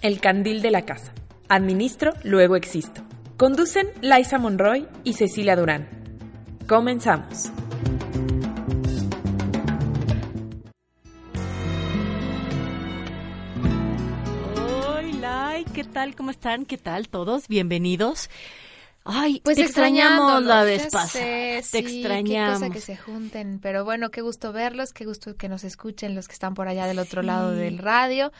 El Candil de la Casa. Administro, luego existo. Conducen Liza Monroy y Cecilia Durán. Comenzamos. Hola, ¿qué tal? ¿Cómo están? ¿Qué tal todos? Bienvenidos. Ay, Pues te extrañamos la vez pasada. sé, te sí, extrañamos. Qué cosa que se junten, pero bueno, qué gusto verlos, qué gusto que nos escuchen los que están por allá del otro lado del radio.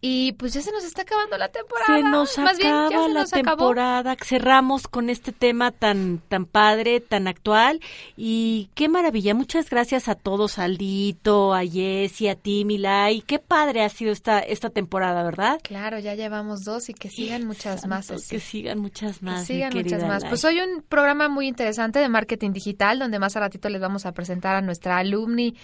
Y pues ya se nos está acabando la temporada. Se nos Más bien, ya acaba se la nos acabó. temporada, cerramos con este tema tan tan padre, tan actual y qué maravilla. Muchas gracias a todos, a Aldito, a Jessy, a ti, Milay. Qué padre ha sido esta esta temporada, ¿verdad? Claro, ya llevamos dos y que sigan muchas más. Así. Que sigan muchas Que más. mi sigan muchas más. Pues hoy un programa muy interesante de marketing digital, donde más a ratito les vamos a presentar a nuestra alumni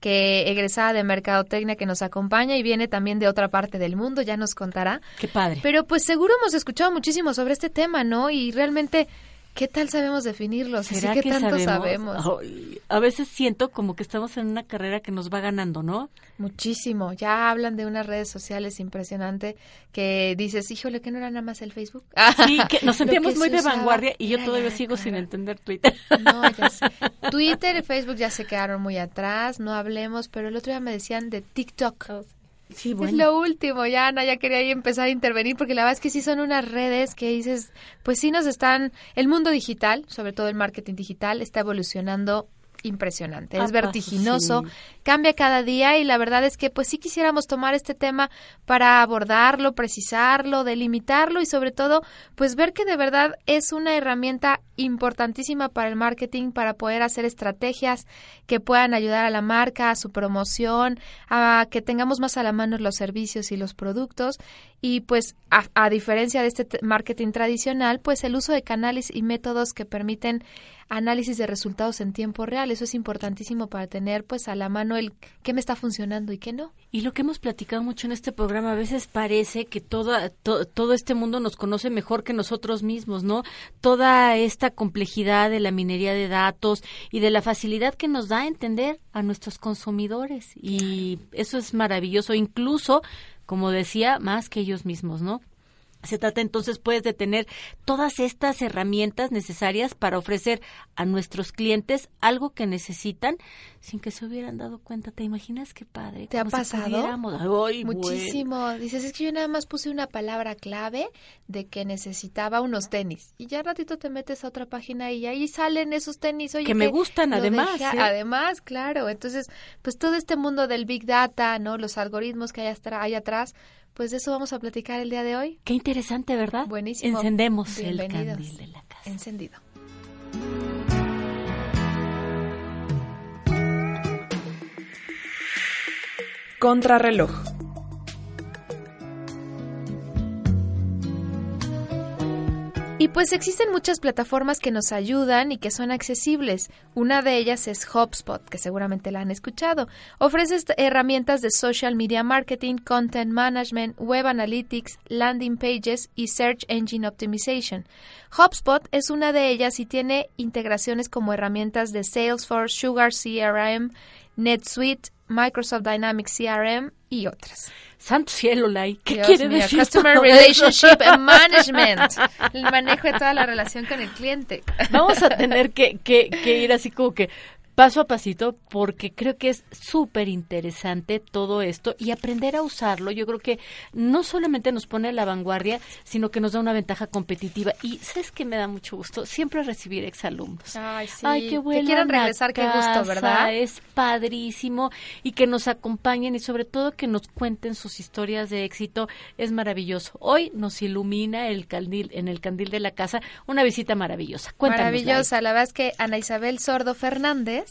que egresada de Mercadotecnia que nos acompaña y viene también de otra parte del mundo, ya nos contará. Qué padre. Pero pues seguro hemos escuchado muchísimo sobre este tema, ¿no? Y realmente, ¿qué tal sabemos definirlo? Así ¿Será que que tanto sabemos? sabemos. Ay, a veces siento como que estamos en una carrera que nos va ganando, ¿no? Muchísimo. Ya hablan de unas redes sociales impresionante que dices, híjole, que no era nada más el Facebook. Sí, que nos sentíamos que muy se de vanguardia y yo todavía sigo sin entender Twitter. No, ya sé. Twitter y Facebook ya se quedaron muy atrás, no hablemos, pero el otro día me decían de TikTok. Sí, Es lo último, ya Ana, ya quería ahí empezar a intervenir porque la verdad es que sí son unas redes que dices, pues sí nos están, el mundo digital, sobre todo el marketing digital, está evolucionando impresionante, es vertiginoso, sí. cambia cada día y la verdad es que pues sí quisiéramos tomar este tema para abordarlo, precisarlo, delimitarlo y sobre todo pues ver que de verdad es una herramienta importantísima para el marketing para poder hacer estrategias que puedan ayudar a la marca, a su promoción, a que tengamos más a la mano los servicios y los productos y pues a, a diferencia de este marketing tradicional pues el uso de canales y métodos que permiten análisis de resultados en tiempo real. Eso es importantísimo para tener pues a la mano el qué me está funcionando y qué no. Y lo que hemos platicado mucho en este programa, a veces parece que toda, to- todo este mundo nos conoce mejor que nosotros mismos, ¿no? Toda esta complejidad de la minería de datos y de la facilidad que nos da a entender a nuestros consumidores. Y eso es maravilloso, incluso, como decía, más que ellos mismos, ¿no? Se trata entonces pues de tener todas estas herramientas necesarias para ofrecer a nuestros clientes algo que necesitan sin que se hubieran dado cuenta. ¿Te imaginas qué padre? ¿Te ha pasado? bueno. Muchísimo. Dices, es que yo nada más puse una palabra clave de que necesitaba unos tenis. Y ya ratito te metes a otra página y ahí salen esos tenis. Oye, Que me gustan, además, ¿eh? Además, claro. Entonces, pues todo este mundo del Big Data, ¿no? Los algoritmos que hay, hay atrás, pues de eso vamos a platicar el día de hoy. Qué interesante, ¿verdad? Buenísimo. Encendemos el candil de la casa. Encendido. Contrarreloj. Y pues existen muchas plataformas que nos ayudan y que son accesibles. Una de ellas es HubSpot, que seguramente la han escuchado. Ofrece herramientas de social media marketing, content management, web analytics, landing pages y search engine optimization. HubSpot es una de ellas y tiene integraciones como herramientas de Salesforce, Sugar CRM, NetSuite, Microsoft Dynamics CRM y otras. Santo cielo, Lai. ¿Qué Dios quiere mío, decir? Customer todo Relationship eso? Management. El manejo de toda la relación con el cliente. Vamos a tener que, que, que ir así como que paso a pasito porque creo que es súper interesante todo esto y aprender a usarlo. Yo creo que no solamente nos pone a la vanguardia, sino que nos da una ventaja competitiva. Y sabes que me da mucho gusto siempre recibir exalumnos. Ay, sí. Ay, qué Que vuelan quieran regresar, qué gusto, ¿verdad? Es padrísimo y que nos acompañen y sobre todo que nos cuenten sus historias de éxito. Es maravilloso. Hoy nos ilumina el candil, en el candil de la casa una visita maravillosa. Cuéntanos. Maravillosa. La verdad es que Ana Isabel Sordo Fernández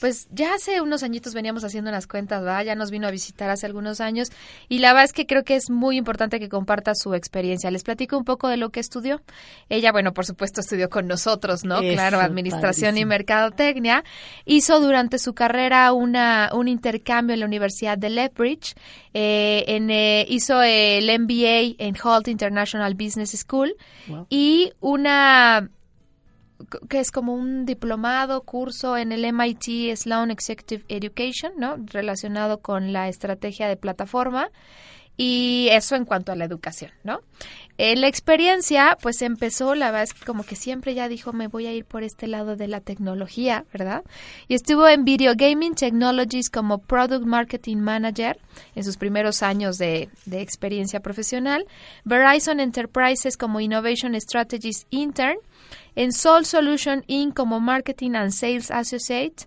Pues ya hace unos añitos veníamos haciendo unas cuentas, ¿verdad? Ya nos vino a visitar hace algunos años y la verdad es que creo que es muy importante que comparta su experiencia. Les platico un poco de lo que estudió. Ella, bueno, por supuesto estudió con nosotros, ¿no? Eso, claro, Administración y. Mercadotecnia. Hizo durante su carrera una, un intercambio en la Universidad de Lethbridge. Eh, en, eh, hizo el MBA en Holt International Business School y una que es como un diplomado, curso en el MIT Sloan Executive Education, ¿no? Relacionado con la estrategia de plataforma y eso en cuanto a la educación, ¿no? En la experiencia, pues empezó, la verdad es que como que siempre ya dijo, me voy a ir por este lado de la tecnología, ¿verdad? Y estuvo en Video Gaming Technologies como Product Marketing Manager en sus primeros años de, de experiencia profesional, Verizon Enterprises como Innovation Strategies Intern, en Sol Solution Inc. como Marketing and Sales Associate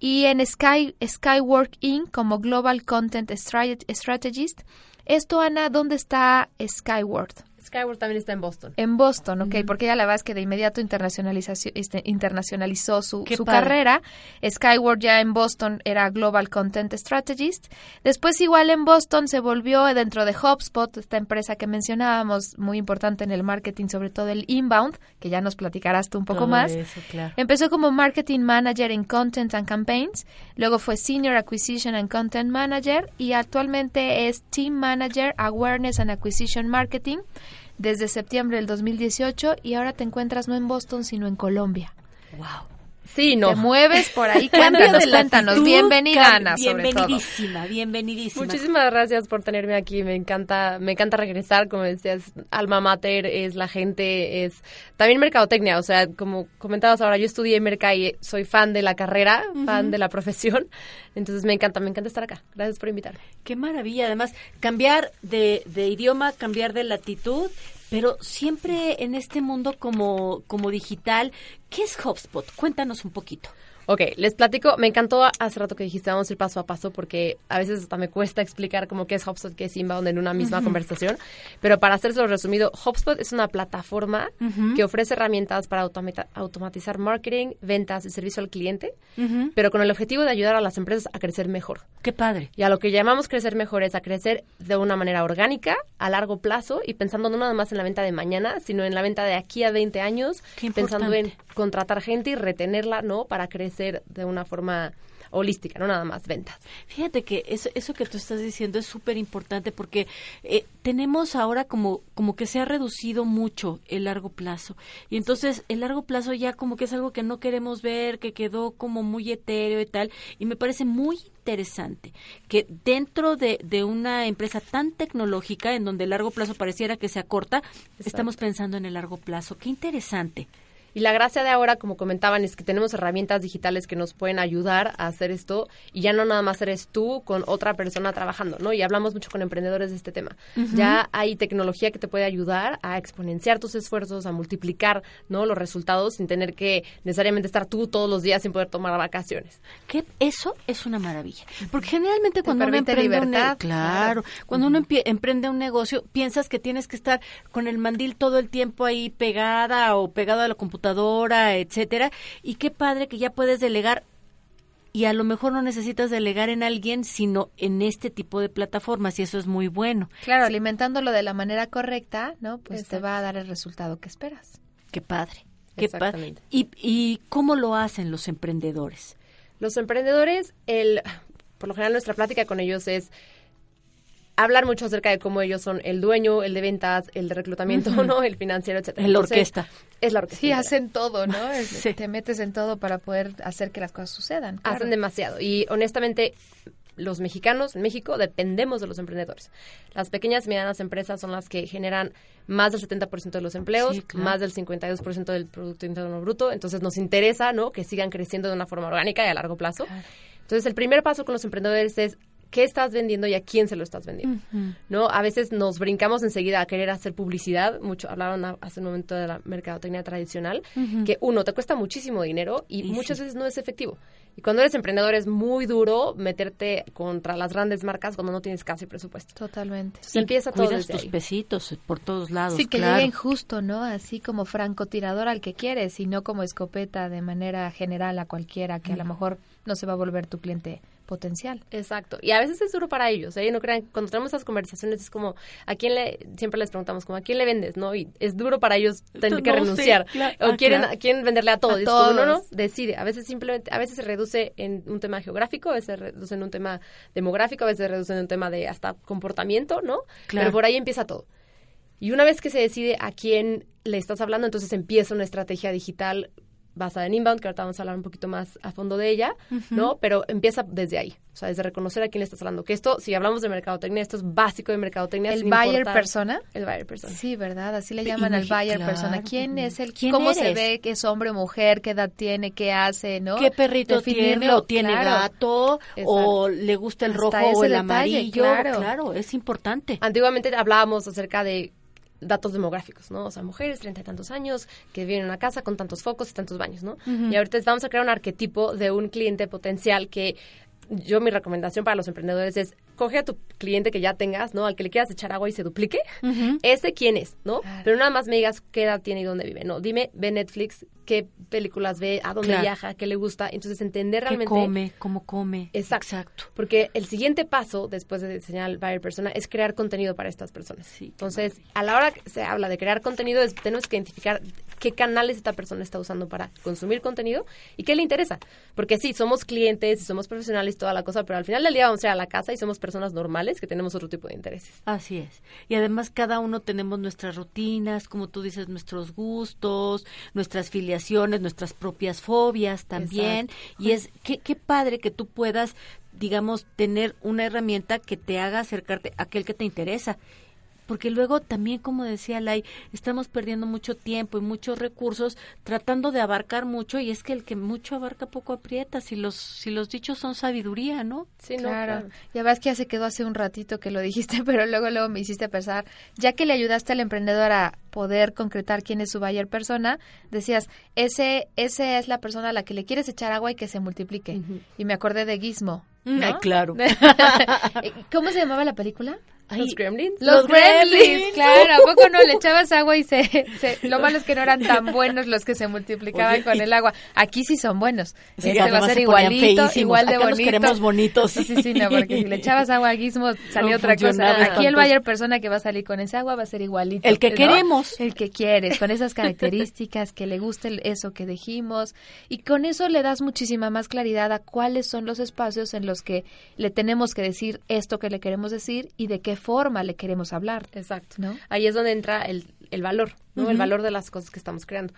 y en Sky, Skywork Inc. como Global Content Strat- Strategist. Esto, Ana, ¿dónde está Skywork? Skyward también está en Boston. En Boston, ok, porque ella la verdad es que de inmediato este, internacionalizó su, su carrera. Skyward ya en Boston era Global Content Strategist. Después igual en Boston se volvió dentro de HubSpot, esta empresa que mencionábamos, muy importante en el marketing, sobre todo el inbound, que ya nos platicarás tú un poco Todo más. eso, claro. Empezó como Marketing Manager en Content and Campaigns, luego fue Senior Acquisition and Content Manager y actualmente es Team Manager Awareness and Acquisition Marketing desde septiembre del 2018 y ahora te encuentras no en Boston sino en Colombia. Wow. Sí, no. Te mueves por ahí, cuéntanos, cuéntanos. Bienvenida, Ana, sobre todo. Bienvenidísima, bienvenidísima. Muchísimas gracias por tenerme aquí. Me encanta, me encanta regresar. Como decías, alma mater es la gente, es también mercadotecnia. O sea, como comentabas ahora, yo estudié merca y soy fan de la carrera, fan de la profesión. Entonces me encanta, me encanta estar acá. Gracias por invitarme. Qué maravilla, además, cambiar de, de idioma, cambiar de latitud, pero siempre en este mundo como, como digital, ¿qué es HubSpot? Cuéntanos un poquito. Ok, les platico. Me encantó hace rato que dijiste vamos a ir paso a paso porque a veces hasta me cuesta explicar como qué es HubSpot, qué es Inbound en una misma conversación. Pero para hacérselo resumido, HubSpot es una plataforma que ofrece herramientas para automatizar marketing, ventas y servicio al cliente, pero con el objetivo de ayudar a las empresas a crecer mejor. Qué padre. Y a lo que llamamos crecer mejor es a crecer de una manera orgánica, a largo plazo y pensando no nada más en la venta de mañana, sino en la venta de aquí a 20 años, Qué pensando en. Contratar gente y retenerla, ¿no? Para crecer de una forma holística, no nada más ventas. Fíjate que eso, eso que tú estás diciendo es súper importante porque eh, tenemos ahora como, como que se ha reducido mucho el largo plazo. Y entonces el largo plazo ya como que es algo que no queremos ver, que quedó como muy etéreo y tal. Y me parece muy interesante que dentro de, de una empresa tan tecnológica en donde el largo plazo pareciera que se acorta, estamos pensando en el largo plazo. Qué interesante. Y la gracia de ahora, como comentaban, es que tenemos herramientas digitales que nos pueden ayudar a hacer esto y ya no nada más eres tú con otra persona trabajando, ¿no? Y hablamos mucho con emprendedores de este tema. Ya hay tecnología que te puede ayudar a exponenciar tus esfuerzos, a multiplicar, ¿no? Los resultados sin tener que necesariamente estar tú todos los días sin poder tomar vacaciones. que eso es una maravilla porque generalmente cuando uno emprende un libertad, claro, cuando uno emprende un negocio piensas que tienes que estar con el mandil todo el tiempo ahí pegada o pegado a la computadora etcétera y qué padre que ya puedes delegar y a lo mejor no necesitas delegar en alguien sino en este tipo de plataformas y eso es muy bueno Claro, alimentándolo de la manera correcta, ¿no? Pues te va a dar el resultado que esperas. qué padre qué padre Exactamente. y, y cómo lo hacen los emprendedores Los emprendedores, el, por lo general nuestra plática con ellos es hablar mucho acerca de cómo ellos son el dueño, el de ventas, el de reclutamiento, ¿no? El financiero, etcétera. El Entonces, orquesta. Es la orquesta. Sí, hacen todo, ¿no? Sí. Te metes en todo para poder hacer que las cosas sucedan. claro. Hacen demasiado. Y honestamente, los mexicanos en México dependemos de los emprendedores. Las pequeñas y medianas empresas son las que generan más del 70% de los empleos, Sí, claro. más del 52% del Producto Interno Bruto. Entonces nos interesa, ¿no? Que sigan creciendo de una forma orgánica y a largo plazo. Entonces el primer paso con los emprendedores es qué estás vendiendo y a quién se lo estás vendiendo, ¿no? A veces nos brincamos enseguida a querer hacer publicidad, mucho hablaron hace un momento de la mercadotecnia tradicional, que uno, te cuesta muchísimo dinero y, muchas veces no es efectivo. Y cuando eres emprendedor es muy duro meterte contra las grandes marcas cuando no tienes casi presupuesto. Totalmente. Entonces, empieza todo desde tus ahí. pesitos por todos lados. Sí, que claro. lleguen justo, ¿no? Así como francotirador al que quieres y no como escopeta de manera general a cualquiera que a lo mejor no se va a volver tu cliente potencial. Exacto. Y a veces es duro para ellos. ¿eh? No crean, cuando tenemos esas conversaciones es como, ¿a quién le, siempre les preguntamos, como, ¿a quién le vendes? ¿No? Y es duro para ellos tener que sí, renunciar. claro. O Ah, quieren, claro. quieren venderle a todos. A como, no, no, decide. A veces simplemente, a veces se reduce en un tema geográfico, a veces se reduce en un tema demográfico, a veces se reduce en un tema de hasta comportamiento, ¿no? Claro. Pero por ahí empieza todo. Y una vez que se decide a quién le estás hablando, entonces empieza una estrategia digital basada en inbound, que ahorita vamos a hablar un poquito más a fondo de ella, ¿no? Pero empieza desde ahí, o sea, desde reconocer a quién le estás hablando. Que esto, si hablamos de mercadotecnia, esto es básico de mercadotecnia. ¿El buyer importar- persona? El buyer persona. Sí, ¿verdad? Así le llaman al buyer claro. persona. ¿Quién es el, ¿Quién cómo se ve, que es hombre o mujer, qué edad tiene, qué hace, ¿no? ¿Qué perrito Definirlo, tiene? ¿O tiene claro. gato? ¿O le gusta el Hasta rojo o el detalle, amarillo? claro. claro, es importante. Antiguamente hablábamos acerca de datos demográficos, ¿no? O sea, mujeres, treinta y tantos años, que viven en una casa con tantos focos y tantos baños, ¿no? Y ahorita vamos a crear un arquetipo de un cliente potencial que yo mi recomendación para los emprendedores es coge a tu cliente que ya tengas, ¿no? Al que le quieras echar agua y se duplique. Ese quién es, ¿no? Claro. Pero nada más me digas qué edad tiene y dónde vive. No, dime, ve Netflix, qué películas ve, a dónde Claro. viaja, qué le gusta. Entonces entender ¿Qué realmente come? ¿Cómo come? Exacto. Porque el siguiente paso, después de diseñar el buyer persona, es crear contenido para estas personas. Sí, qué Entonces, a la hora que se habla de crear contenido, es- tenemos que identificar qué canales esta persona está usando para consumir contenido y qué le interesa. Porque sí, somos clientes y somos profesionales y toda la cosa, pero al final del día vamos a ir a la casa y somos personas normales que tenemos otro tipo de intereses. Así es. Y además cada uno tenemos nuestras rutinas, como tú dices, nuestros gustos, nuestras filiaciones, nuestras propias fobias también. Y es qué, qué padre que tú puedas, digamos, tener una herramienta que te haga acercarte a aquel que te interesa. Porque luego también, como decía Lai, estamos perdiendo mucho tiempo y muchos recursos tratando de abarcar mucho y es que el que mucho abarca poco aprieta, si los, si los dichos son sabiduría, ¿no? Sí, no, Claro. Ya ves que ya se quedó hace un ratito que lo dijiste, pero luego luego me hiciste pensar, ya que le ayudaste al emprendedor a poder concretar quién es su buyer persona, decías, ese ese es la persona a la que le quieres echar agua y que se multiplique. Y me acordé de Gizmo. ¿no? Ay, claro. ¿Cómo se llamaba la película? Los gremlins. Los, Los gremlins, gremlins. claro, ¿a poco no le echabas agua y se, se- Lo malo es que no eran tan buenos los que se multiplicaban Oye, con el agua. Aquí sí son buenos. Sí, este va a ser se igualito, igual de Acá los bonito. queremos bonitos. Sí, sí, sí, no, porque si le echabas agua a Gizmo No otra cosa. Aquí el buyer persona que va a salir con ese agua va a ser igualito. El que ¿no? queremos. El que quieres, con esas características, que le guste eso que dijimos. Y con eso le das muchísima más claridad a cuáles son los espacios en los que le tenemos que decir esto que le queremos decir y de qué forma le queremos hablar. Exacto. ¿No? Ahí es donde entra el, el valor, ¿no? El valor de las cosas que estamos creando.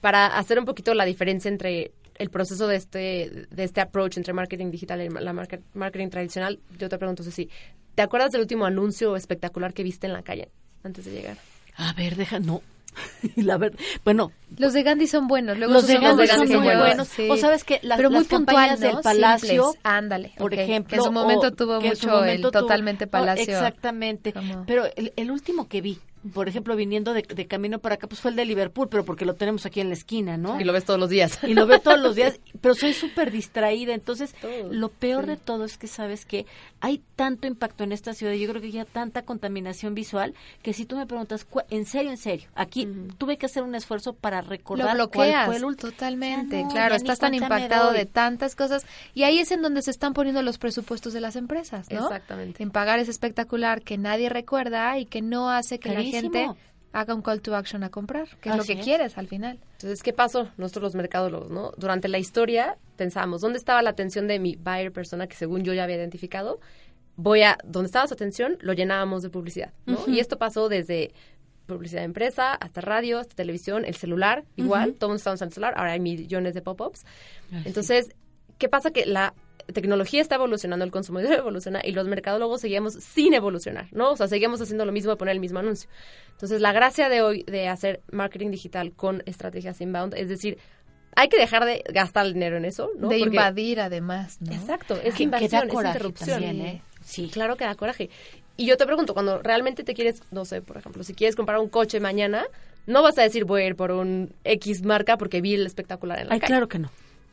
Para hacer un poquito la diferencia entre el proceso de este, de este approach entre marketing digital y la market- marketing tradicional, yo te pregunto, Ceci, ¿te acuerdas del último anuncio espectacular que viste en la calle antes de llegar? A ver, deja, no. La ver, bueno, Los de Gandhi son buenos. Luego los de son Gandhi son muy buenos. sí. O sabes que las, Pero muy las campañas puntual, ¿no? del Palacio, Simples. Ándale, por ejemplo, Que en su momento tuvo mucho momento el tuvo- totalmente oh, Palacio. exactamente. Pero el, el último que vi, por ejemplo, viniendo de, de camino para acá, pues fue el de Liverpool, pero porque lo tenemos aquí en la esquina, ¿no? Y lo ves todos los días. y lo veo todos los días, pero soy súper distraída. Entonces, Todo, lo peor sí. de todo es que sabes que hay tanto impacto en esta ciudad, yo creo que ya tanta contaminación visual, que si tú me preguntas, en serio, en serio, aquí tuve que hacer un esfuerzo para lo recordar cuál bloqueas fue el último. totalmente, no, claro, estás tan impactado de tantas cosas y ahí es en donde se están poniendo los presupuestos de las empresas, ¿no? Exactamente. En pagar ese espectacular que nadie recuerda y que no hace que Carísimo. La gente haga un call to action a comprar, que es lo que es. quieres al final. Entonces, ¿qué pasó? Nosotros los mercadólogos, ¿no? Durante la historia pensamos, ¿dónde estaba la atención de mi buyer persona que según yo ya había identificado? Voy a, donde estaba su atención, lo llenábamos de publicidad, ¿no? Y esto pasó desde publicidad de empresa, hasta radio, hasta televisión, el celular, igual, todo el mundo está usando el celular, ahora hay millones de pop-ups. Entonces, ¿qué pasa? Que la tecnología está evolucionando, el consumidor evoluciona y los mercadólogos seguíamos sin evolucionar, ¿no? O sea, seguíamos haciendo lo mismo de poner el mismo anuncio. Entonces, la gracia de hoy de hacer marketing digital con estrategias inbound es decir, hay que dejar de gastar el dinero en eso, ¿no? De Porque- invadir además, ¿no? Exacto, es Que- que invasión, da es interrupción. también, ¿eh? Sí, claro que da coraje. Y yo te pregunto, cuando realmente te quieres, no sé, por ejemplo, si quieres comprar un coche mañana, no vas a decir voy a ir por un X marca porque vi el espectacular en la Ay, calle. claro que no.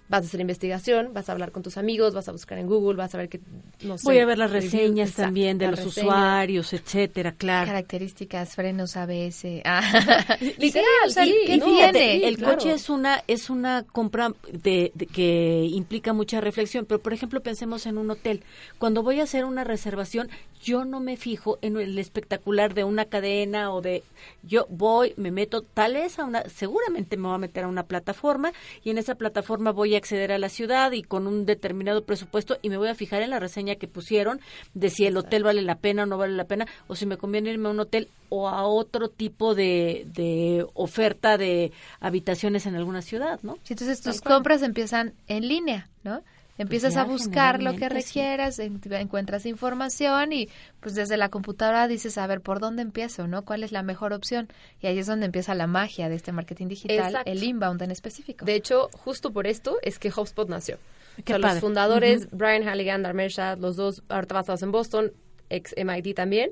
Vas a hacer investigación, vas a hablar con tus amigos, vas a buscar en Google, vas a ver que, no sé. Voy a ver las reseñas exacto, también de los reseñas. usuarios, etcétera, claro. Características, frenos ABS. Ah. Literal, o sea, sí, ¿qué no, tiene? sí, el claro. coche es una es una compra de, de- que implica mucha reflexión, pero por ejemplo pensemos en un hotel. Cuando voy a hacer una reservación, yo no me fijo en el espectacular de una cadena o de yo voy, me meto tal vez a una seguramente me voy a meter a una plataforma y en esa plataforma voy a acceder a la ciudad y con un determinado presupuesto y me voy a fijar en la reseña que pusieron de si el hotel vale la pena o no vale la pena o si me conviene irme a un hotel o a otro tipo de, de oferta de habitaciones en alguna ciudad, ¿no? Sí, entonces tus compras empiezan en línea, ¿no? Empiezas ya, a buscar lo que sí. requieras, en- encuentras información y pues desde la computadora dices, a ver, ¿por dónde empiezo, no? ¿Cuál es la mejor opción? Y ahí es donde empieza la magia de este marketing digital, Exacto. el inbound en específico. De hecho, justo por esto es que HubSpot nació. Qué O sea, padre. los fundadores, Brian Halligan, Dharmesh Shah, los dos ahorita basados en Boston, ex MIT también,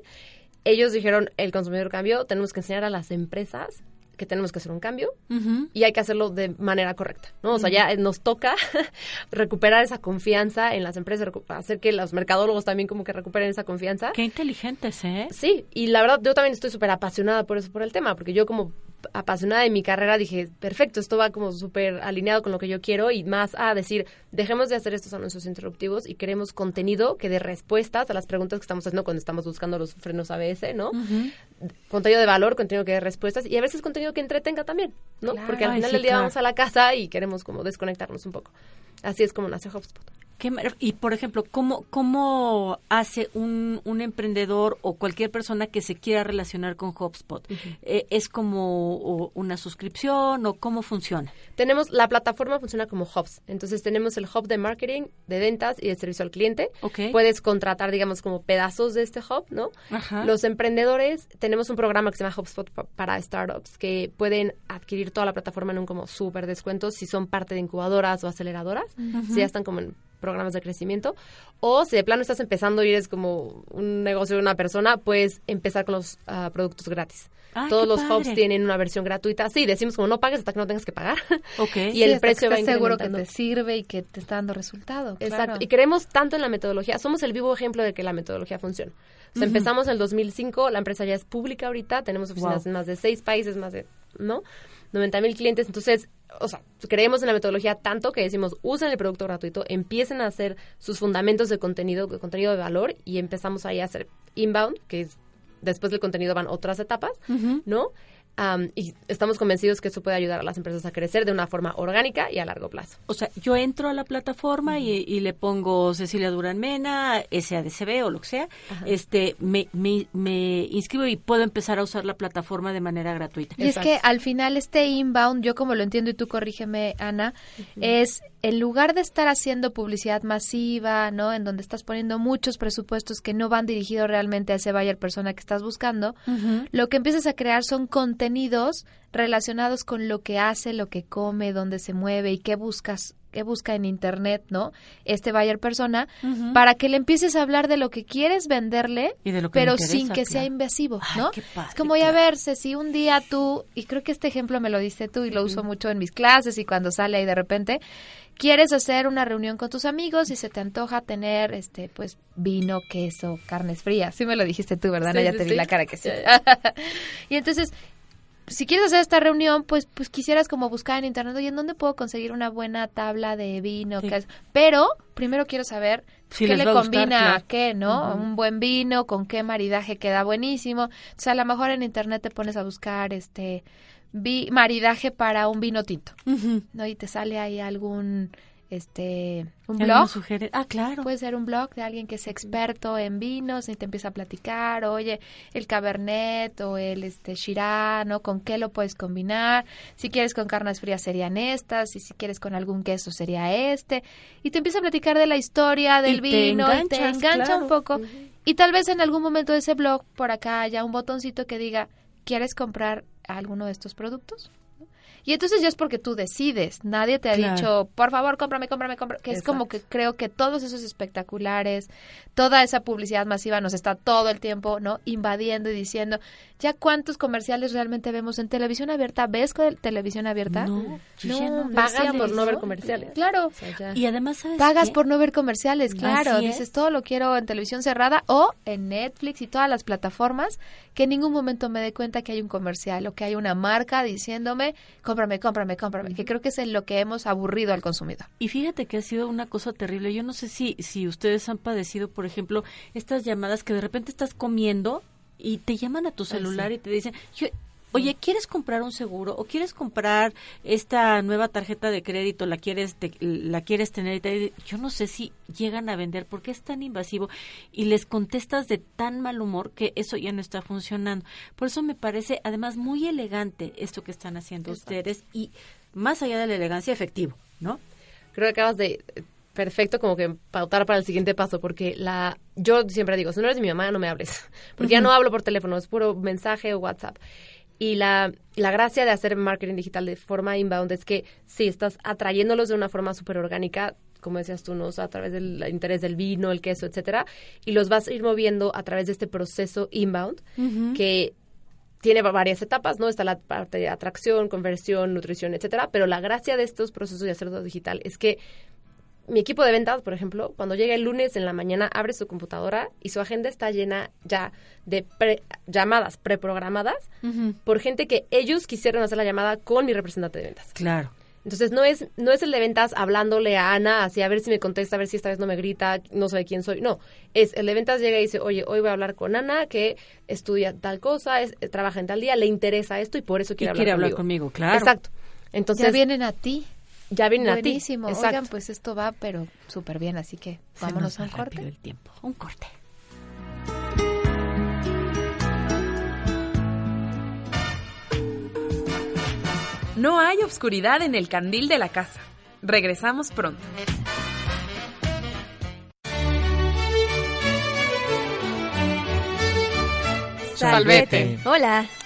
ellos dijeron, el consumidor cambió, tenemos que enseñar a las empresas que tenemos que hacer un cambio y hay que hacerlo de manera correcta, ¿no? O sea, ya nos toca recuperar esa confianza en las empresas, hacer que los mercadólogos también como que recuperen esa confianza. Qué inteligentes, ¿eh? Sí, y la verdad yo también estoy súper apasionada por eso, por el tema, porque yo como apasionada de mi carrera dije, perfecto, esto va como súper alineado con lo que yo quiero y más a decir, dejemos de hacer estos anuncios interruptivos y queremos contenido que dé respuestas a las preguntas que estamos haciendo cuando estamos buscando los frenos ABS, ¿no? Contenido de valor, contenido que dé respuestas y a veces contenido que entretenga también, ¿no? Claro. Porque al final sí, del día claro. vamos a la casa y queremos como desconectarnos un poco. Así es como nace HubSpot. Qué y por ejemplo, ¿cómo, cómo hace un, un emprendedor o cualquier persona que se quiera relacionar con HubSpot? Eh, ¿Es como una suscripción o cómo funciona? Tenemos, la plataforma funciona como hubs. Entonces tenemos el hub de marketing, de ventas y de servicio al cliente. Ok. Puedes contratar, digamos, como pedazos de este hub, ¿no? Ajá. Los emprendedores, tenemos un programa que se llama HubSpot pa- para startups que pueden adquirir toda la plataforma en un como súper descuento si son parte de incubadoras o aceleradoras, si ya están como en programas de crecimiento. O si de plano estás empezando y eres como un negocio de una persona, puedes empezar con los ah, productos gratis. Ay, Todos los hubs padre. tienen una versión gratuita. Sí, decimos como no pagues hasta que no tengas que pagar. Ok. y Sí, el hasta precio que va seguro que te sirve y que te está dando resultado. Exacto. claro. Y creemos tanto en la metodología. Somos el vivo ejemplo de que la metodología funciona. O sea, empezamos en el 2005, la empresa ya es pública ahorita, tenemos oficinas Wow. en más de seis países, más de, ¿no? 90 mil clientes. Entonces, o sea, creemos en la metodología tanto que decimos, usen el producto gratuito, empiecen a hacer sus fundamentos de contenido, de contenido de valor y empezamos ahí a hacer inbound, que es, después del contenido van otras etapas, ¿no? Am, y estamos convencidos que eso puede ayudar a las empresas a crecer de una forma orgánica y a largo plazo. O sea, yo entro a la plataforma y, y le pongo Cecilia Durán Mena, SADCB o lo que sea, este, me, me, me inscribo y puedo empezar a usar la plataforma de manera gratuita. Y es que al final este inbound, yo como lo entiendo y tú corrígeme, Ana, es en lugar de estar haciendo publicidad masiva, ¿no? En donde estás poniendo muchos presupuestos que no van dirigidos realmente a ese buyer persona que estás buscando, lo que empiezas a crear son contenidos relacionados con lo que hace, lo que come, dónde se mueve y qué buscas qué busca en internet, ¿no? Este buyer persona, para que le empieces a hablar de lo que quieres venderle, Y de lo que le pero interesa, sin que sea invasivo, ¿no? padre, es como ya verse, si un día tú, y creo que este ejemplo me lo diste tú y lo uso mucho en mis clases y cuando sale ahí de repente, quieres hacer una reunión con tus amigos y se te antoja tener, este, pues, vino, queso, carnes frías. Sí me lo dijiste tú, ¿verdad? Sí, No, ya sí, te vi sí. la cara que sí. Y entonces, si quieres hacer esta reunión, pues, pues quisieras como buscar en internet, oye, ¿en dónde puedo conseguir una buena tabla de vino? Sí. Pero primero quiero saber Si qué le gustar, combina claro. a qué, ¿no? Un buen vino, con qué maridaje queda buenísimo. O sea, a lo mejor en internet te pones a buscar este vi- maridaje para un vino tinto. ¿no? Y te sale ahí algún este un ¿Alguna blog? Ah, claro. Puede ser un blog de alguien que es experto en vinos y te empieza a platicar, oye, el Cabernet o el este Shiraz, ¿no? ¿Con qué lo puedes combinar? Si quieres con carnes frías serían estas, y si quieres con algún queso sería este. Y te empieza a platicar de la historia del Y te vino y te engancha claro. un poco. Y tal vez en algún momento de ese blog por acá haya un botoncito que diga, ¿quieres comprar alguno de estos productos? Y entonces ya es porque tú decides. Nadie te ha Claro. dicho, por favor, cómprame, cómprame, cómprame. Que es como que creo que todos esos espectaculares, toda esa publicidad masiva nos está todo el tiempo, ¿no? Invadiendo y diciendo, ¿ya cuántos comerciales realmente vemos en televisión abierta? ¿Ves con televisión abierta? No, No, no Pagas por no ver comerciales. Claro. O sea, ya. Y además, ¿sabes Pagas qué? por no ver comerciales, claro. Así es. Dices, todo lo quiero en televisión cerrada o en Netflix y todas las plataformas, que en ningún momento me dé cuenta que hay un comercial o que hay una marca diciéndome, cómprame, cómprame, cómprame, que creo que es en lo que hemos aburrido al consumidor. Y fíjate que ha sido una cosa terrible. Yo no sé si, si ustedes han padecido, por ejemplo, estas llamadas que de repente estás comiendo y te llaman a tu celular y te dicen, "Yo- oye, ¿quieres comprar un seguro o quieres comprar esta nueva tarjeta de crédito? ¿La quieres, te- la quieres tener? Yo no sé si llegan a vender porque es tan invasivo y les contestas de tan mal humor que eso ya no está funcionando. Por eso me parece además muy elegante esto que están haciendo ustedes y más allá de la elegancia efectivo, ¿no? creo que acabas de perfecto como que pautar para el siguiente paso porque la yo siempre digo si no eres mi mamá no me hables porque ya no hablo por teléfono es puro mensaje o WhatsApp y la, la gracia de hacer marketing digital de forma inbound es que sí estás atrayéndolos de una forma súper orgánica como decías tú, ¿no? O sea, a través del interés del vino, el queso, etcétera, y los vas a ir moviendo a través de este proceso inbound que tiene va- varias etapas, ¿no? Está la parte de atracción, conversión, nutrición, etcétera, pero la gracia de estos procesos de hacerlo digital es que mi equipo de ventas, por ejemplo, cuando llega el lunes en la mañana, abre su computadora y su agenda está llena ya de pre- llamadas preprogramadas por gente que ellos quisieron hacer la llamada con mi representante de ventas. Claro. Entonces no es no es el de ventas hablándole a Ana así a ver si me contesta, a ver si esta vez no me grita, no sabe quién soy. No, es el de ventas llega y dice, oye, hoy voy a hablar con Ana que estudia tal cosa, es- trabaja en tal día, le interesa esto y por eso quiere, y quiere hablar conmigo. conmigo, claro. Exacto. Entonces ya vienen a ti. Ya vienen a ti. Buenísimo. Exacto. Oigan, pues esto va, pero súper bien, así que Se vámonos nos a un corte. el tiempo. Un corte. No hay obscuridad en el candil de la casa. Regresamos pronto. Salvete. Hola,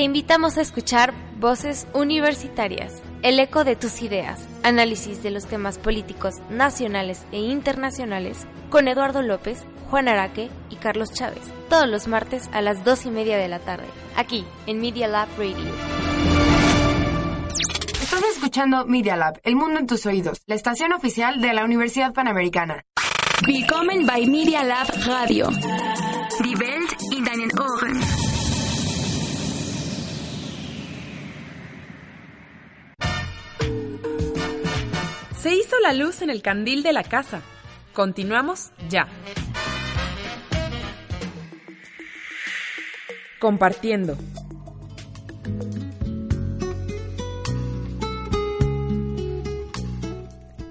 Te invitamos a escuchar Voces Universitarias, el eco de tus ideas, análisis de los temas políticos nacionales e internacionales con Eduardo López, Juan Araque y Carlos Chávez, todos los martes a las dos y media de la tarde, aquí en Media Lab Radio. Estás escuchando Media Lab, El Mundo en tus Oídos, la estación oficial de la Universidad Panamericana. Willkommen bei Media Lab Radio. La luz en el candil de la casa. Continuamos ya. Compartiendo.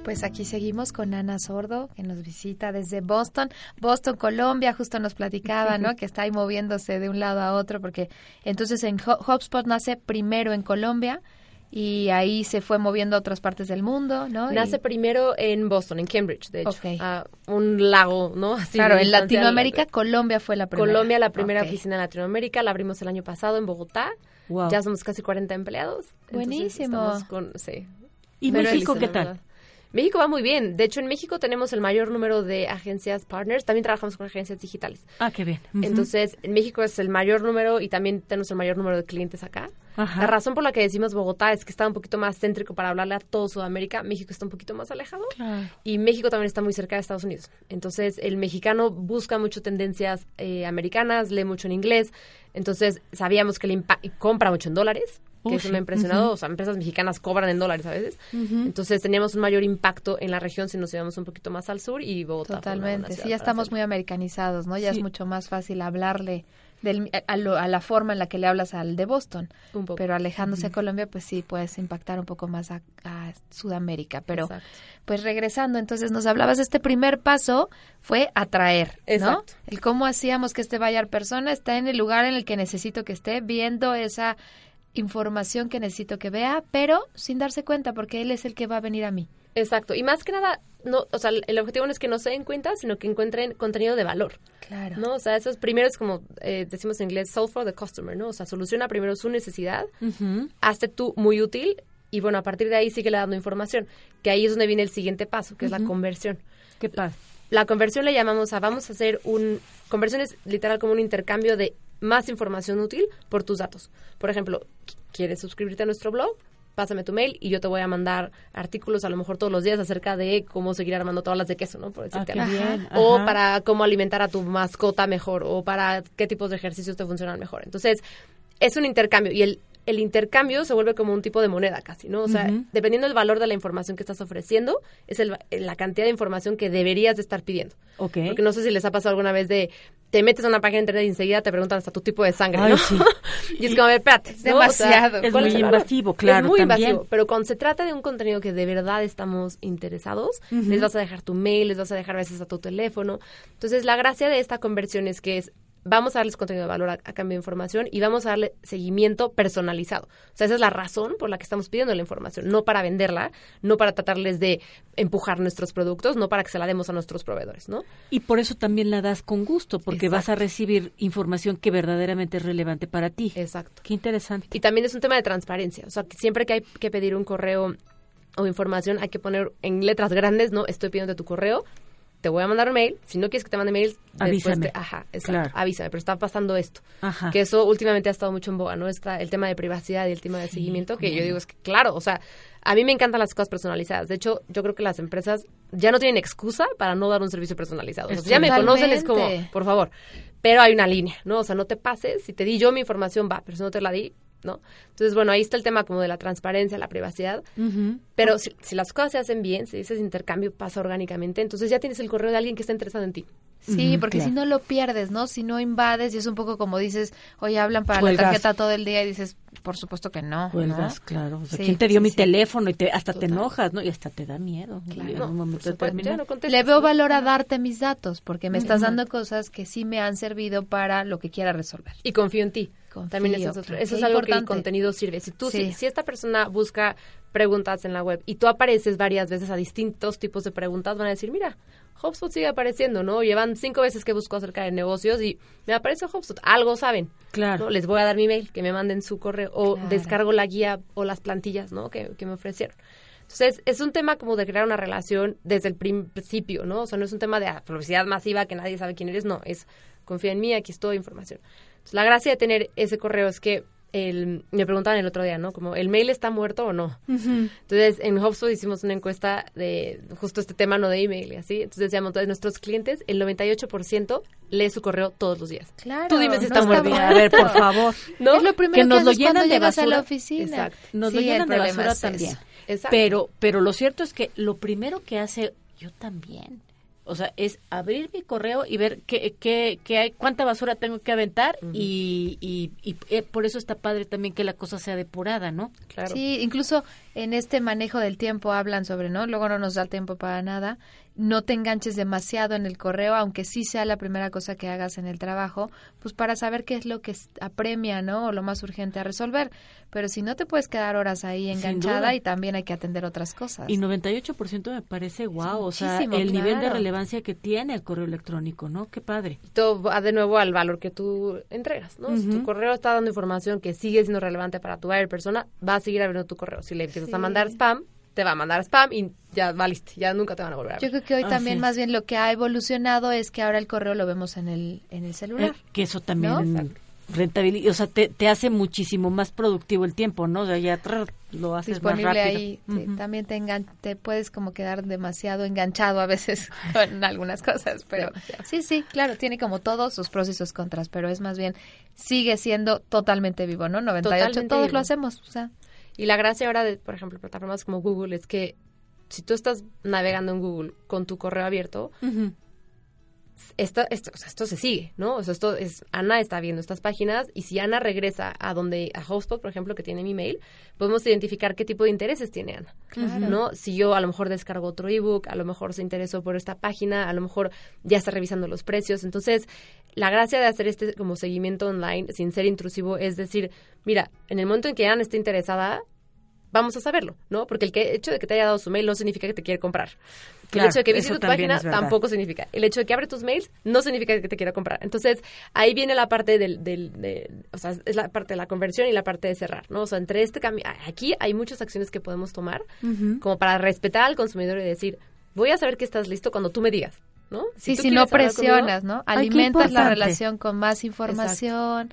Pues aquí seguimos con Ana Sordo, que nos visita desde Boston, Boston, Colombia, justo nos platicaba, ¿no? Que está ahí moviéndose de un lado a otro, porque entonces en Ho- HubSpot nace primero en Colombia y ahí se fue moviendo a otras partes del mundo, ¿no? Y- Nace primero en Boston, en Cambridge, de hecho, Ok. a un lago, ¿no? Así claro, en Latinoamérica, Colombia fue la primera. Colombia, la primera Ok. oficina en Latinoamérica, la abrimos el año pasado en Bogotá. Wow. Ya somos casi 40 empleados. Buenísimo. con, sí. ¿Y Pero México qué tal? México va muy bien. De hecho, en México tenemos el mayor número de agencias partners. También trabajamos con agencias digitales. Ah, qué bien. Entonces, en México es el mayor número y también tenemos el mayor número de clientes acá. Ajá. La razón por la que decimos Bogotá es que está un poquito más céntrico para hablarle a todo Sudamérica. México está un poquito más alejado. Claro. Y México también está muy cerca de Estados Unidos. Entonces, el mexicano busca mucho tendencias eh, americanas, lee mucho en inglés. Entonces, sabíamos que le compra mucho en dólares, que Oh, eso me ha impresionado. O sea, empresas mexicanas cobran en dólares a veces. Entonces, teníamos un mayor impacto en la región si nos íbamos un poquito más al sur y Bogotá. buena Totalmente, sí, ya estamos hacerlo. muy americanizados, ¿no? Ya Sí. es mucho más fácil hablarle del, a, lo- a la forma en la que le hablas al de Boston. Un poco. Pero alejándose a Colombia, pues sí, puedes impactar un poco más a, a Sudamérica. Pero Exacto. pues regresando, entonces nos hablabas, este primer paso fue atraer, ¿no? El cómo hacíamos que este Bayar persona está en el lugar en el que necesito que esté, viendo esa información que necesito que vea, pero sin darse cuenta, porque él es el que va a venir a mí. Exacto. Y más que nada, no, o sea, el objetivo no es que no se den cuenta, sino que encuentren contenido de valor. Claro. ¿no? O sea, esos primeros, como eh, decimos en inglés, solve for the customer, ¿no? O sea, soluciona primero su necesidad, hazte tú muy útil y bueno, a partir de ahí sigue dando información, que ahí es donde viene el siguiente paso, que es la conversión. Qué padre. La conversión le llamamos a, vamos a hacer un, conversión es literal como un intercambio de más información útil por tus datos. Por ejemplo, ¿quieres suscribirte a nuestro blog? Pásame tu mail y yo te voy a mandar artículos a lo mejor todos los días acerca de cómo seguir armando tablas de queso, ¿no? Por decirte Ah, bien, O ajá. para cómo alimentar a tu mascota mejor o para qué tipos de ejercicios te funcionan mejor. Entonces, es un intercambio y el, el intercambio se vuelve como un tipo de moneda casi, ¿no? O sea, dependiendo del valor de la información que estás ofreciendo, es el, la cantidad de información que deberías de estar pidiendo. Ok. Porque no sé si les ha pasado alguna vez de te metes a una página de internet y enseguida te preguntan hasta tu tipo de sangre, Ay, ¿no? sí. y es como, a ver, espérate. Es ¿no? O sea, demasiado. Es ¿cuál muy invasivo, claro, Es muy también. invasivo, pero cuando se trata de un contenido que de verdad estamos interesados, les vas a dejar tu mail, les vas a dejar a veces a tu teléfono. Entonces, la gracia de esta conversión es que es vamos a darles contenido de valor a, a cambio de información y vamos a darle seguimiento personalizado. O sea, esa es la razón por la que estamos pidiendo la información, no para venderla, no para tratarles de empujar nuestros productos, no para que se la demos a nuestros proveedores, ¿no? Y por eso también la das con gusto, porque vas a recibir información que verdaderamente es relevante para ti. Exacto. Qué interesante. Y también es un tema de transparencia. O sea, que siempre que hay que pedir un correo o información, hay que poner en letras grandes, ¿no? Estoy pidiendo tu correo, te voy a mandar un mail. Si no quieres que te mande mails, después Avísame. te- ajá, exacto, Claro. avísame, pero está pasando esto. Ajá. Que eso últimamente ha estado mucho en boga, ¿no? Está el tema de privacidad y el tema de seguimiento, que yo digo es que, claro, o sea, a mí me encantan las cosas personalizadas. De hecho, yo creo que las empresas ya no tienen excusa para no dar un servicio personalizado. O sea, si ya me conocen, es como, por favor. Pero hay una línea, ¿no? O sea, no te pases. Si te di yo mi información, va, pero si no te la di, ¿no? Entonces, bueno, ahí está el tema como de la transparencia, la privacidad. Pero si, si las cosas se hacen bien, si ese intercambio pasa orgánicamente, entonces ya tienes el correo de alguien que está interesado en ti. Sí, porque claro. si no lo pierdes, ¿no? Si no invades, y es un poco como dices, oye, hablan para la tarjeta todo el día y dices, por supuesto que no. Cuelgas, ¿no? claro. O sea, Sí, ¿Quién te dio sí, mi sí. teléfono? Y te, hasta te enojas, ¿no? Y hasta te da miedo. Claro. en No, un momento por supuesto, ya determinado. no contestas, Le veo valor a darte mis datos, porque me estás dando cosas que sí me han servido para lo que quiera resolver. Y confío en ti. Confío, También eso es, otro- eso es algo que el contenido sirve. Si tú, si, Sí. si esta persona busca preguntas en la web y tú apareces varias veces a distintos tipos de preguntas, van a decir, mira, HubSpot sigue apareciendo, ¿no? Llevan cinco veces que busco acerca de negocios y me aparece HubSpot. Algo saben. Claro. ¿no? Les voy a dar mi mail, que me manden su correo o Claro. descargo la guía o las plantillas, ¿no? Que, que me ofrecieron. Entonces, es un tema como de crear una relación desde el principio, ¿no? O sea, no es un tema de ah, publicidad masiva que nadie sabe quién eres, no, es confía en mí, aquí estoy, información. Entonces, la gracia de tener ese correo es que el, me preguntaban el otro día, ¿no? Como, ¿el mail está muerto o no? Entonces, en HubSpot hicimos una encuesta de justo este tema, no de email y así. Entonces, decíamos, de nuestros clientes, el 98% lee su correo todos los días. Claro. Tú dime si no está muerto. A ver, por favor. ¿No? Es lo primero Que que, nos lo haces cuando llenan de llegas a la basura. oficina. Exacto. Nos lo Sí, el llenan de problema basura es también. Exacto. Pero, pero lo cierto es que lo primero que hace yo también, o sea, es abrir mi correo y ver qué, qué, qué hay, cuánta basura tengo que aventar y, y, y, eh, por eso está padre también que la cosa sea depurada, ¿no? Claro. Sí, incluso en este manejo del tiempo hablan sobre, ¿no? Luego no nos da el tiempo para nada. No te enganches demasiado en el correo, aunque sí sea la primera cosa que hagas en el trabajo, pues para saber qué es lo que es- apremia, ¿no? O lo más urgente a resolver. Pero si no te puedes quedar horas ahí enganchada y también hay que atender otras cosas. Y 98% me parece wow, o sea, el nivel de relevancia que tiene el correo electrónico, ¿no? Qué padre. todo va de nuevo al valor que tú entregas, ¿no? Si tu correo está dando información que sigue siendo relevante para tu persona, va a seguir abriendo tu correo. Si le empiezas a mandar spam, te va a mandar spam y ya valiste, ya nunca te van a volver a ver. Yo creo que hoy Así también más bien lo que ha evolucionado es que ahora el correo lo vemos en el, en el celular. Eh, que eso también ¿No? rentabiliza, o sea, te, te hace muchísimo más productivo el tiempo, ¿no? O sea, ya trrr, lo haces disponible más rápido. ahí. sí, Ujú. también te, engan- te puedes como quedar demasiado enganchado a veces con algunas cosas, pero Demasiado. sí, sí, claro, tiene como todos sus pros y sus contras, pero es más bien, sigue siendo totalmente vivo, ¿no? 98, Totalmente todos vivo. lo hacemos, o sea, Y la gracia ahora de, por ejemplo, plataformas como Google es que si tú estás navegando en Google con tu correo abierto. Esto, esto, o sea, esto se sigue, ¿no? O sea, esto es, Ana está viendo estas páginas y si Ana regresa a donde, a HubSpot, por ejemplo, que tiene mi mail, podemos identificar qué tipo de intereses tiene Ana, Claro. ¿no? Si yo a lo mejor descargo otro ebook, a lo mejor se interesó por esta página, a lo mejor ya está revisando los precios. Entonces, la gracia de hacer este como seguimiento online sin ser intrusivo es decir, mira, en el momento en que Ana esté interesada, vamos a saberlo, ¿no? Porque el que, hecho de que te haya dado su mail no significa que te quiere comprar. Claro, el hecho de que visite tu página tampoco significa. El hecho de que abre tus mails no significa que te quiera comprar. Entonces, ahí viene la parte del, del de, o sea, es la parte de la conversión y la parte de cerrar, ¿no? O sea, entre este cambio, aquí hay muchas acciones que podemos tomar como para respetar al consumidor y decir, voy a saber que estás listo cuando tú me digas, ¿no? Sí, tú si no conmigo, presionas, ¿no? Alimentas la relación con más información.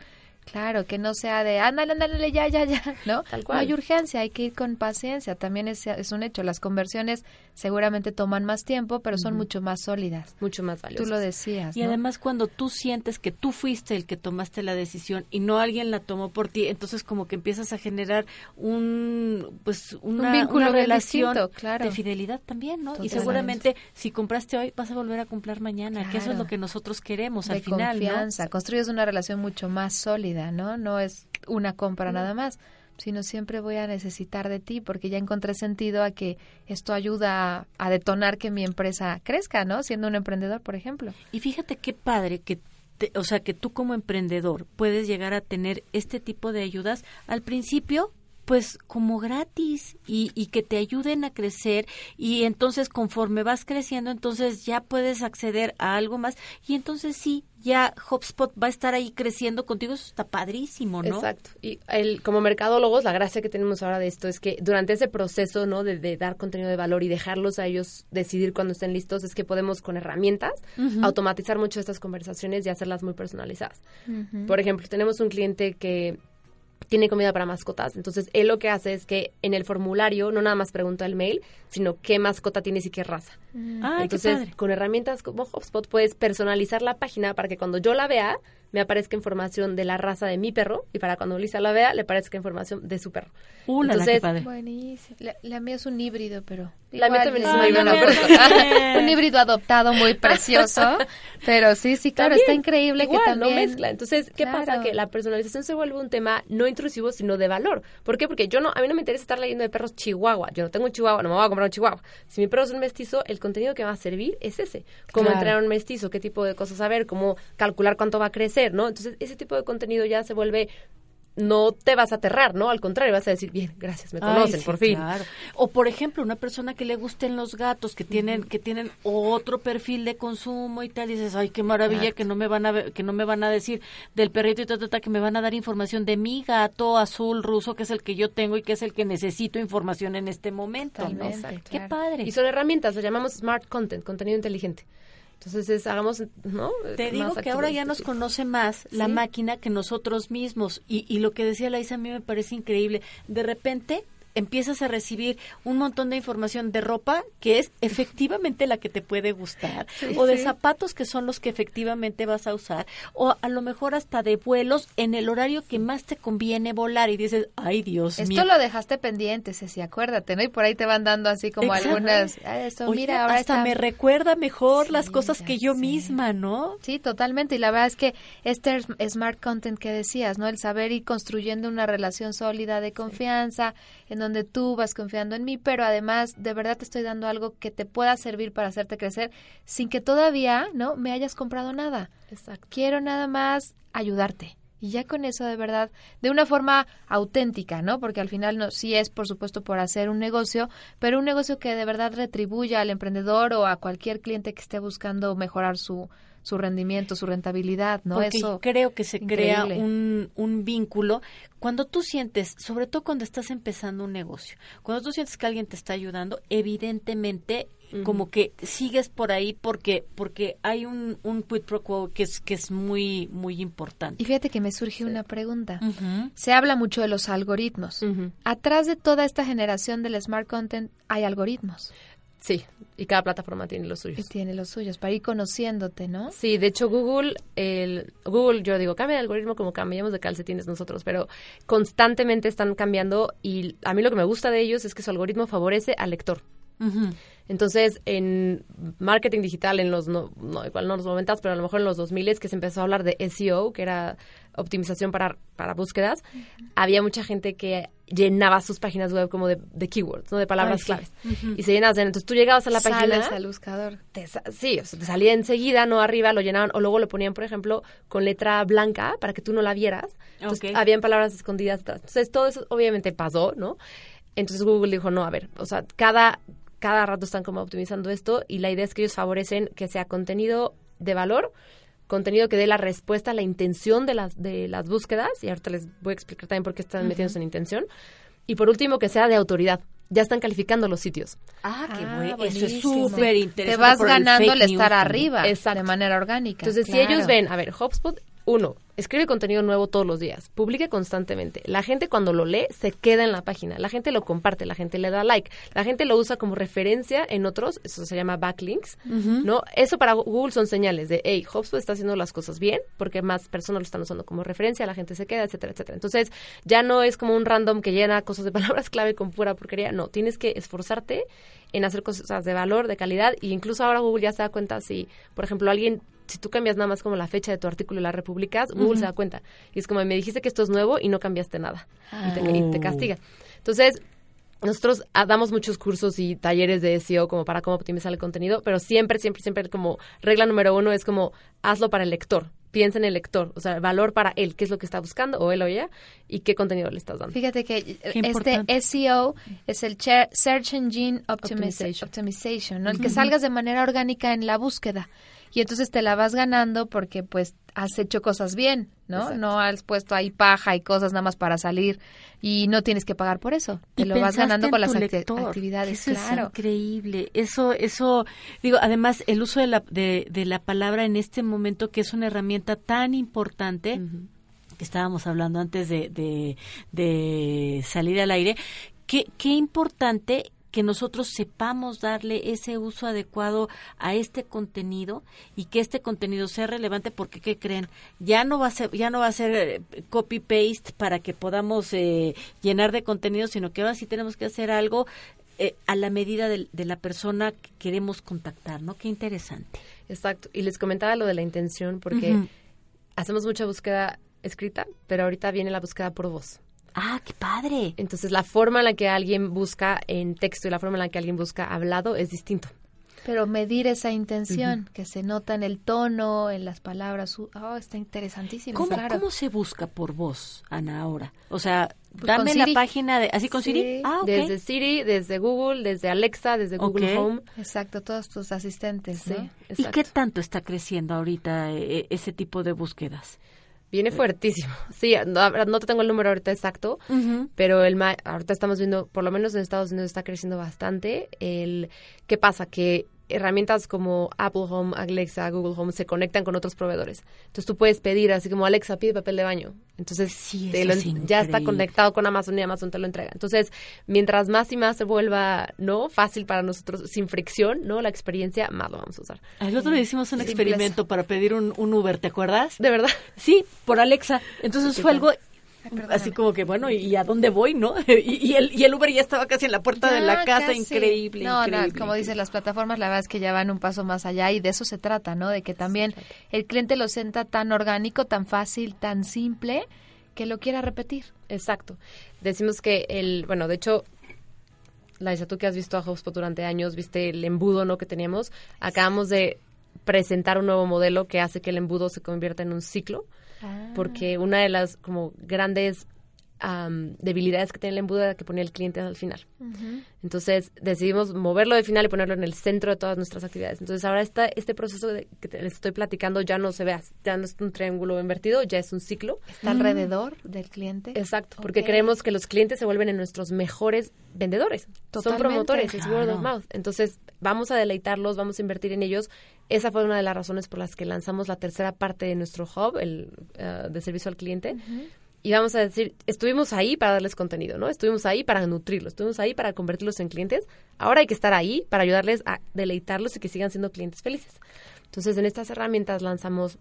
Claro, que no sea de, ándale, ándale, ya, ya, ya, ¿no? Tal No hay urgencia, hay que ir con paciencia. También es, es un hecho. Las conversiones seguramente toman más tiempo, pero son mucho más sólidas. Mucho más Tú valiosas. lo decías, Y ¿no? además cuando tú sientes que tú fuiste el que tomaste la decisión y no alguien la tomó por ti, entonces como que empiezas a generar un pues una, vínculo una relación distinto, claro. de fidelidad también, ¿no? Y seguramente si compraste hoy vas a volver a comprar mañana, que eso es lo que nosotros queremos de al final, ¿no? confianza. Construyes una relación mucho más sólida, ¿no? No es una compra nada más, sino siempre voy a necesitar de ti porque ya encontré sentido a que esto ayuda a, a detonar que mi empresa crezca, ¿no? Siendo un emprendedor, por ejemplo. Y fíjate qué padre que te- o sea, que tú como emprendedor puedes llegar a tener este tipo de ayudas al principio pues como gratis y, y que te ayuden a crecer y entonces conforme vas creciendo entonces ya puedes acceder a algo más y entonces sí ya HubSpot va a estar ahí creciendo contigo eso está padrísimo no Exacto. Y el, como mercadólogos, la gracia que tenemos ahora de esto es que durante ese proceso, ¿no? De, de dar contenido de valor y dejarlos a ellos decidir cuando estén listos, es que podemos con herramientas automatizar mucho estas conversaciones y hacerlas muy personalizadas. Por ejemplo, tenemos un cliente que tiene comida para mascotas. Entonces, él lo que hace es que en el formulario no nada más pregunta el mail, sino qué mascota tienes y qué raza. Ay, qué Entonces, padre. con herramientas como HubSpot puedes personalizar la página para que cuando yo la vea me aparezca información de la raza de mi perro y para cuando Lisa la vea le aparezca información de su perro. Uh, la, la, Entonces, padre. Buenísimo. La, la mía es un híbrido, pero... La mía también es un muy híbrido, pero- un híbrido adoptado muy precioso, pero sí, sí, claro, está increíble igual, que también... no mezcla. Entonces, ¿qué pasa? Que la personalización se vuelve un tema no intrusivo, sino de valor. ¿Por qué? Porque yo no, a mí no me interesa estar leyendo de perros chihuahua. Yo no tengo un chihuahua, no me voy a comprar un chihuahua. Si mi perro es un mestizo, el contenido que va a servir es ese. Cómo Claro. entrenar a un mestizo, qué tipo de cosas saber, cómo calcular cuánto va a crecer, ¿no? Entonces, ese tipo de contenido ya se vuelve no te vas a aterrar, ¿no? Al contrario, vas a decir, bien, gracias, me Ay, conocen, sí, por fin. claro. O por ejemplo, una persona que le gusten los gatos, que tienen que tienen otro perfil de consumo y tal, dices, "Ay, qué maravilla Exacto. que no me van a ver- que no me van a decir del perrito y ta, ta, ta, que me van a dar información de mi gato azul ruso, que es el que yo tengo y que es el que necesito información en este momento, ¿no? Totalmente, Qué claro. padre. Y son herramientas, lo llamamos smart content, contenido inteligente. Entonces, es, hagamos, ¿no? Te digo que ahora ya nos conoce más la Sí. máquina que nosotros mismos. Y, y lo que decía Laisa a mí me parece increíble. De repente empiezas a recibir un montón de información de ropa que es efectivamente la que te puede gustar, o de sí. zapatos que son los que efectivamente vas a usar, o a lo mejor hasta de vuelos en el horario que más te conviene volar y dices, ay Dios Esto mío. lo dejaste pendiente, Ceci, acuérdate, ¿no? Y por ahí te van dando así como Exacto. algunas... "Ah, esto, Oye, mira, ahora hasta está- me recuerda mejor las cosas que yo misma, ¿no? Sí, totalmente. Y la verdad es que este es- smart content que decías, ¿no? El saber ir construyendo una relación sólida de confianza, en donde tú vas confiando en mí, pero además de verdad te estoy dando algo que te pueda servir para hacerte crecer sin que todavía, ¿no? Me hayas comprado nada. Exacto. Quiero nada más ayudarte. Y ya con eso de verdad, de una forma auténtica, ¿no? Porque al final no, sí es, por supuesto, por hacer un negocio, pero un negocio que de verdad retribuya al emprendedor o a cualquier cliente que esté buscando mejorar su, su rendimiento, su rentabilidad, ¿no? Porque Eso creo que se crea un, un vínculo cuando tú sientes, sobre todo cuando estás empezando un negocio, cuando tú sientes que alguien te está ayudando, evidentemente como que sigues por ahí porque porque hay un, un quid pro quo que es que es muy muy importante. Y fíjate que me surge una pregunta. Se habla mucho de los algoritmos. Atrás de toda esta generación del smart content hay algoritmos Sí, y cada plataforma tiene los y suyos. tiene los suyos para ir conociéndote, ¿no? Sí, de hecho Google, el Google, yo digo, cambia de algoritmo como cambiamos de calcetines nosotros, pero constantemente están cambiando y a mí lo que me gusta de ellos es que su algoritmo favorece al lector. Entonces, en marketing digital, en los, no, no, igual no en los 90, pero a lo mejor en los 2000 es que se empezó a hablar de SEO, que era optimización para, para búsquedas, había mucha gente que llenaba sus páginas web como de, de keywords, ¿no? De palabras Ay, claves. Ujú. Y se llenaban. Entonces tú llegabas a la Sales página... al buscador. te sí, o sea, te salía enseguida, no arriba, lo llenaban, o luego lo ponían, por ejemplo, con letra blanca para que tú no la vieras. Entonces, Ok. habían palabras escondidas atrás. Entonces, todo eso obviamente pasó, ¿no? Entonces Google dijo, no, a ver, o sea, cada, cada rato están como optimizando esto y la idea es que ellos favorecen que sea contenido de valor, contenido que dé la respuesta a la intención de las, de las búsquedas, y ahorita les voy a explicar también por qué están Ujú. metiéndose en intención, y por último que sea de autoridad. Ya están calificando los sitios. Ah, qué Ah, bueno. Eso es súper interesante. Te vas el ganando el estar arriba Exacto. de manera orgánica. Entonces, si ellos ven, a ver, HubSpot, uno, escribe contenido nuevo todos los días, publique constantemente. La gente cuando lo lee se queda en la página, la gente lo comparte, la gente le da like, la gente lo usa como referencia en otros, eso se llama backlinks. ¿no? Eso para Google son señales de, hey, HubSpot está haciendo las cosas bien, porque más personas lo están usando como referencia, la gente se queda, etcétera, etcétera. Entonces, ya no es como un random que llena cosas de palabras clave con pura porquería, no, tienes que esforzarte en hacer cosas de valor, de calidad, y incluso ahora Google ya se da cuenta si, por ejemplo, alguien si tú cambias nada más como la fecha de tu artículo y la republicas, Google Ujú. se da cuenta. Y es como, me dijiste que esto es nuevo y no cambiaste nada. Y, te, Ah. y te castiga. Entonces, nosotros ah, damos muchos cursos y talleres de SEO como para cómo optimizar el contenido, pero siempre, siempre, siempre como regla número uno es como hazlo para el lector. Piensa en el lector, o sea, valor para él, qué es lo que está buscando, o él o ella, y qué contenido le estás dando. Fíjate que este importante. SEO es el Search Engine Optimiza- Optimization. Optimization, ¿no? El que salgas de manera orgánica en la búsqueda. Y entonces te la vas ganando porque pues has hecho cosas bien, ¿no? Exacto. No has puesto ahí paja y cosas nada más para salir y no tienes que pagar por eso. Te Y lo vas ganando con las acti- actividades, eso claro. Es increíble. Eso, eso, digo, además el uso de la, de, de la palabra en este momento que es una herramienta tan importante que estábamos hablando antes de, de, de salir al aire, qué, qué importante que nosotros sepamos darle ese uso adecuado a este contenido y que este contenido sea relevante porque qué creen ya no va a ser ya no va a ser copy paste para que podamos eh, llenar de contenido sino que ahora sí tenemos que hacer algo eh, a la medida de, la persona que queremos contactar no qué interesante Exacto. Y les comentaba lo de la intención porque hacemos mucha búsqueda escrita, pero ahorita viene la búsqueda por voz. Ah, qué padre. Entonces, la forma en la que alguien busca en texto y la forma en la que alguien busca hablado es distinto. Pero medir esa intención que se nota en el tono, en las palabras. Oh, está interesantísimo. ¿Cómo, claro. ¿Cómo se busca por voz, Ana, ahora? O sea, Pues dame la página de... ¿Así con Siri? Ah, ok. Desde Siri, desde Google, desde Alexa, desde Google. Home. Exacto, todos tus asistentes, Sí, ¿no? ¿Y qué tanto está creciendo ahorita eh, ese tipo de búsquedas? Viene fuertísimo. Sí, no, no te tengo el número ahorita exacto, pero el ma- ahorita estamos viendo, por lo menos en Estados Unidos está creciendo bastante. El ¿Qué pasa? Que herramientas como Apple Home, Alexa, Google Home se conectan con otros proveedores. Entonces tú puedes pedir así como Alexa pide papel de baño. Entonces te eso lo es en- ya está conectado con Amazon y Amazon te lo entrega. Entonces, mientras más y más se vuelva no fácil para nosotros, sin fricción, no la experiencia, más lo vamos a usar. El otro día hicimos un experimento para pedir un, un Uber, ¿te acuerdas? ¿De verdad? Sí, por Alexa. Entonces ¿Qué fue tal? Así como que, bueno, ¿y a dónde voy, no? Y, y el, y el Uber ya estaba casi en la puerta de la casa, casi. increíble, No, no, como dicen las plataformas, la verdad es que ya van un paso más allá y de eso se trata, ¿no? De que también el cliente lo sienta tan orgánico, tan fácil, tan simple, que lo quiera repetir. Exacto. Decimos que el, bueno, de hecho, Laisa, tú que has visto a HubSpot durante años, viste el embudo, ¿no? Que teníamos. Acabamos de presentar un nuevo modelo que hace que el embudo se convierta en un ciclo, porque una de las como grandes am, debilidades que tiene el embudo era que ponía el cliente al final. Entonces decidimos moverlo de final y ponerlo en el centro de todas nuestras actividades. Entonces ahora esta, este proceso de, que te- les estoy platicando ya no se ve, ya no es un triángulo invertido, ya es un ciclo. Está alrededor del cliente. Exacto, porque creemos que los clientes se vuelven en nuestros mejores vendedores. Son promotores, es word of mouth. Entonces, vamos a deleitarlos, vamos a invertir en ellos. Esa fue una de las razones por las que lanzamos la tercera parte de nuestro hub, el eh, de servicio al cliente. Y vamos a decir, estuvimos ahí para darles contenido, ¿no? Estuvimos ahí para nutrirlos, estuvimos ahí para convertirlos en clientes. Ahora hay que estar ahí para ayudarles a deleitarlos y que sigan siendo clientes felices. Entonces, en estas herramientas lanzamos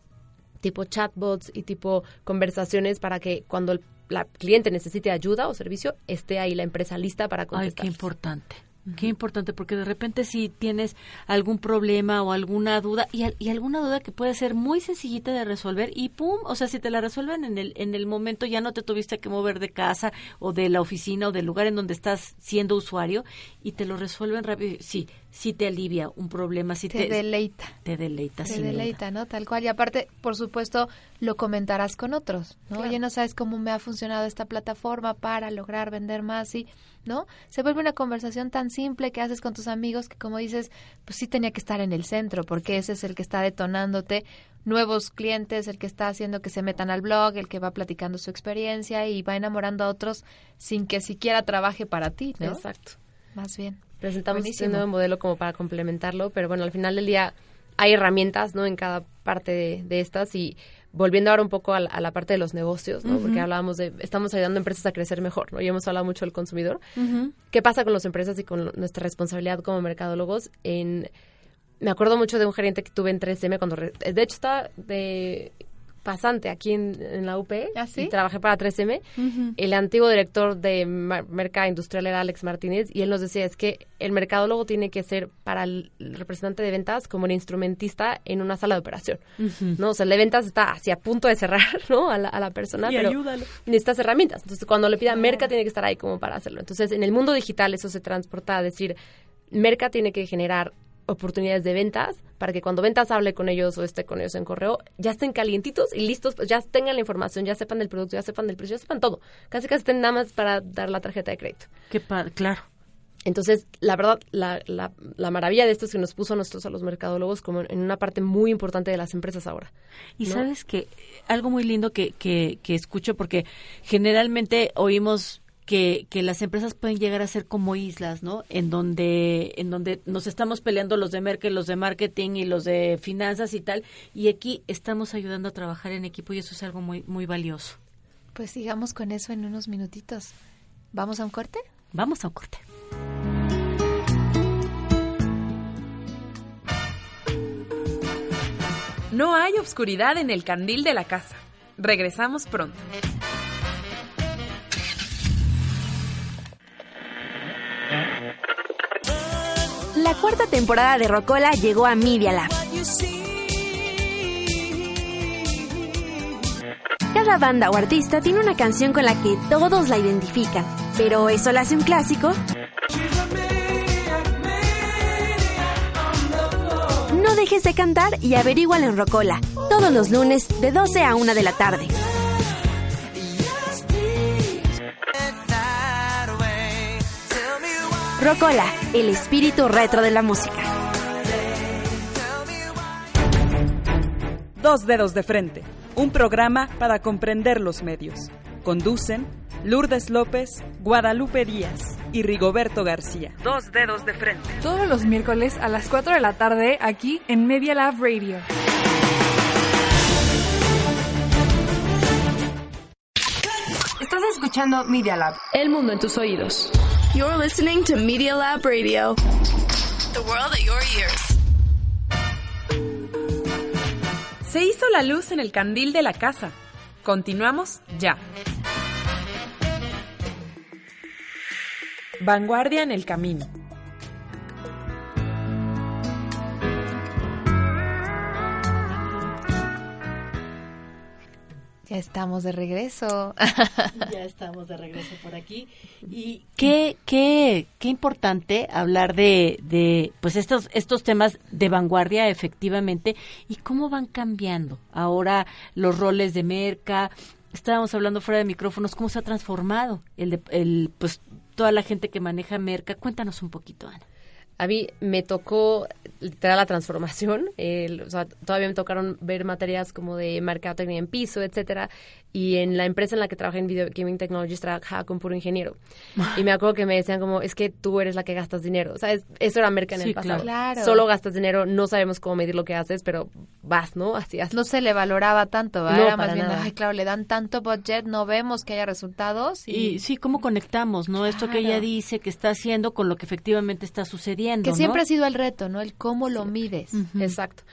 tipo chatbots y tipo conversaciones para que cuando el la cliente necesite ayuda o servicio, esté ahí la empresa lista para Ay, contestar. qué importante. Qué importante, porque de repente si tienes algún problema o alguna duda, y, y, alguna duda que puede ser muy sencillita de resolver, y pum, o sea, si te la resuelven en el, en el momento, ya no te tuviste que mover de casa o de la oficina o del lugar en donde estás siendo usuario, y te lo resuelven rápido. Sí, sí te alivia un problema, sí te, te deleita. Te deleita, Te deleita, ¿no? Tal cual. Y aparte, por supuesto, lo comentarás con otros, ¿no? Claro. Oye, no sabes cómo me ha funcionado esta plataforma para lograr vender más y, ¿no? Se vuelve una conversación tan simple que haces con tus amigos que, como dices, pues sí tenía que estar en el centro, porque ese es el que está detonándote nuevos clientes, el que está haciendo que se metan al blog, el que va platicando su experiencia y va enamorando a otros sin que siquiera trabaje para ti, ¿no? Exacto. Más bien. Presentamos Buenísimo. este nuevo modelo como para complementarlo, pero bueno, al final del día hay herramientas, ¿no? En cada parte de, de estas y volviendo ahora un poco a la, a la parte de los negocios, ¿no? Uh -huh. Porque hablábamos de, estamos ayudando a empresas a crecer mejor, ¿no? Y hemos hablado mucho del consumidor. Uh -huh. ¿Qué pasa con las empresas y con nuestra responsabilidad como mercadólogos en... Me acuerdo mucho de un gerente que tuve en 3M cuando... Re, de hecho, estaba de pasante aquí en, en la UP ¿Ah, sí? y trabajé para 3M. Uh -huh. El antiguo director de Merca Industrial era Alex Martínez y él nos decía es que el mercadólogo tiene que ser para el representante de ventas como el instrumentista en una sala de operación. Uh -huh. ¿no? O sea, el de ventas está así a punto de cerrar ¿no? a, la, a la persona, y pero ayúdalo. necesitas herramientas. Entonces, cuando le pida Merca, tiene que estar ahí como para hacerlo. Entonces, en el mundo digital eso se transporta a decir, Merca tiene que generar oportunidades de ventas para que cuando ventas hable con ellos o esté con ellos en correo, ya estén calientitos y listos, pues ya tengan la información, ya sepan del producto, ya sepan del precio, ya sepan todo. Casi casi estén nada más para dar la tarjeta de crédito. Qué claro. Entonces, la verdad, la, la, la, maravilla de esto es que nos puso a nosotros, a los mercadólogos, como en una parte muy importante de las empresas ahora. Y ¿no? sabes que algo muy lindo que, que, que escucho, porque generalmente oímos que, que las empresas pueden llegar a ser como islas, ¿no? En donde, en donde nos estamos peleando los de merca, los de marketing y los de finanzas y tal, y aquí estamos ayudando a trabajar en equipo y eso es algo muy, muy valioso. Pues sigamos con eso en unos minutitos. ¿Vamos a un corte? Vamos a un corte. No hay obscuridad en el candil de la casa. Regresamos pronto. La cuarta temporada de Rocola llegó a Media Lab. Cada banda o artista tiene una canción con la que todos la identifican, pero ¿eso la hace un clásico? No dejes de cantar y averígualo en Rocola, todos los lunes de 12 a 1 de la tarde. Rocola, el espíritu retro de la música. Dos dedos de frente, un programa para comprender los medios. Conducen Lourdes López, Guadalupe Díaz y Rigoberto García. Dos dedos de frente. Todos los miércoles a las 4 de la tarde aquí en Media Lab Radio. Escuchando Media Lab. El mundo en tus oídos. You're listening to Media Lab Radio. The world at your ears. Se hizo la luz en el candil de la casa. Continuamos ya. Vanguardia en el camino. Ya estamos de regreso. ya estamos de regreso por aquí. Y qué, qué, qué importante hablar de, de pues estos, estos temas de vanguardia, efectivamente, y cómo van cambiando ahora los roles de merca. Estábamos hablando fuera de micrófonos, cómo se ha transformado el, de, el pues toda la gente que maneja merca. Cuéntanos un poquito, Ana. A mí me tocó literal la transformación, el, o sea, todavía me tocaron ver materias como de mercadotecnia en piso, etcétera, y en la empresa en la que trabajé en Video Gaming Technologies trabajaba con puro ingeniero. Y me acuerdo que me decían como, es que tú eres la que gastas dinero, o sea, es, eso era merca en sí, el pasado. Claro. Solo gastas dinero, no sabemos cómo medir lo que haces, pero vas, ¿no? Así, así. No se le valoraba tanto, ¿verdad? No, era más bien, ay, claro, le dan tanto budget, no vemos que haya resultados. Y, y sí, ¿cómo conectamos, no? Claro. Esto que ella dice que está haciendo con lo que efectivamente está sucediendo, Que siempre ¿no? ha sido el reto, ¿no? El cómo lo mides. Uh -huh. Exacto.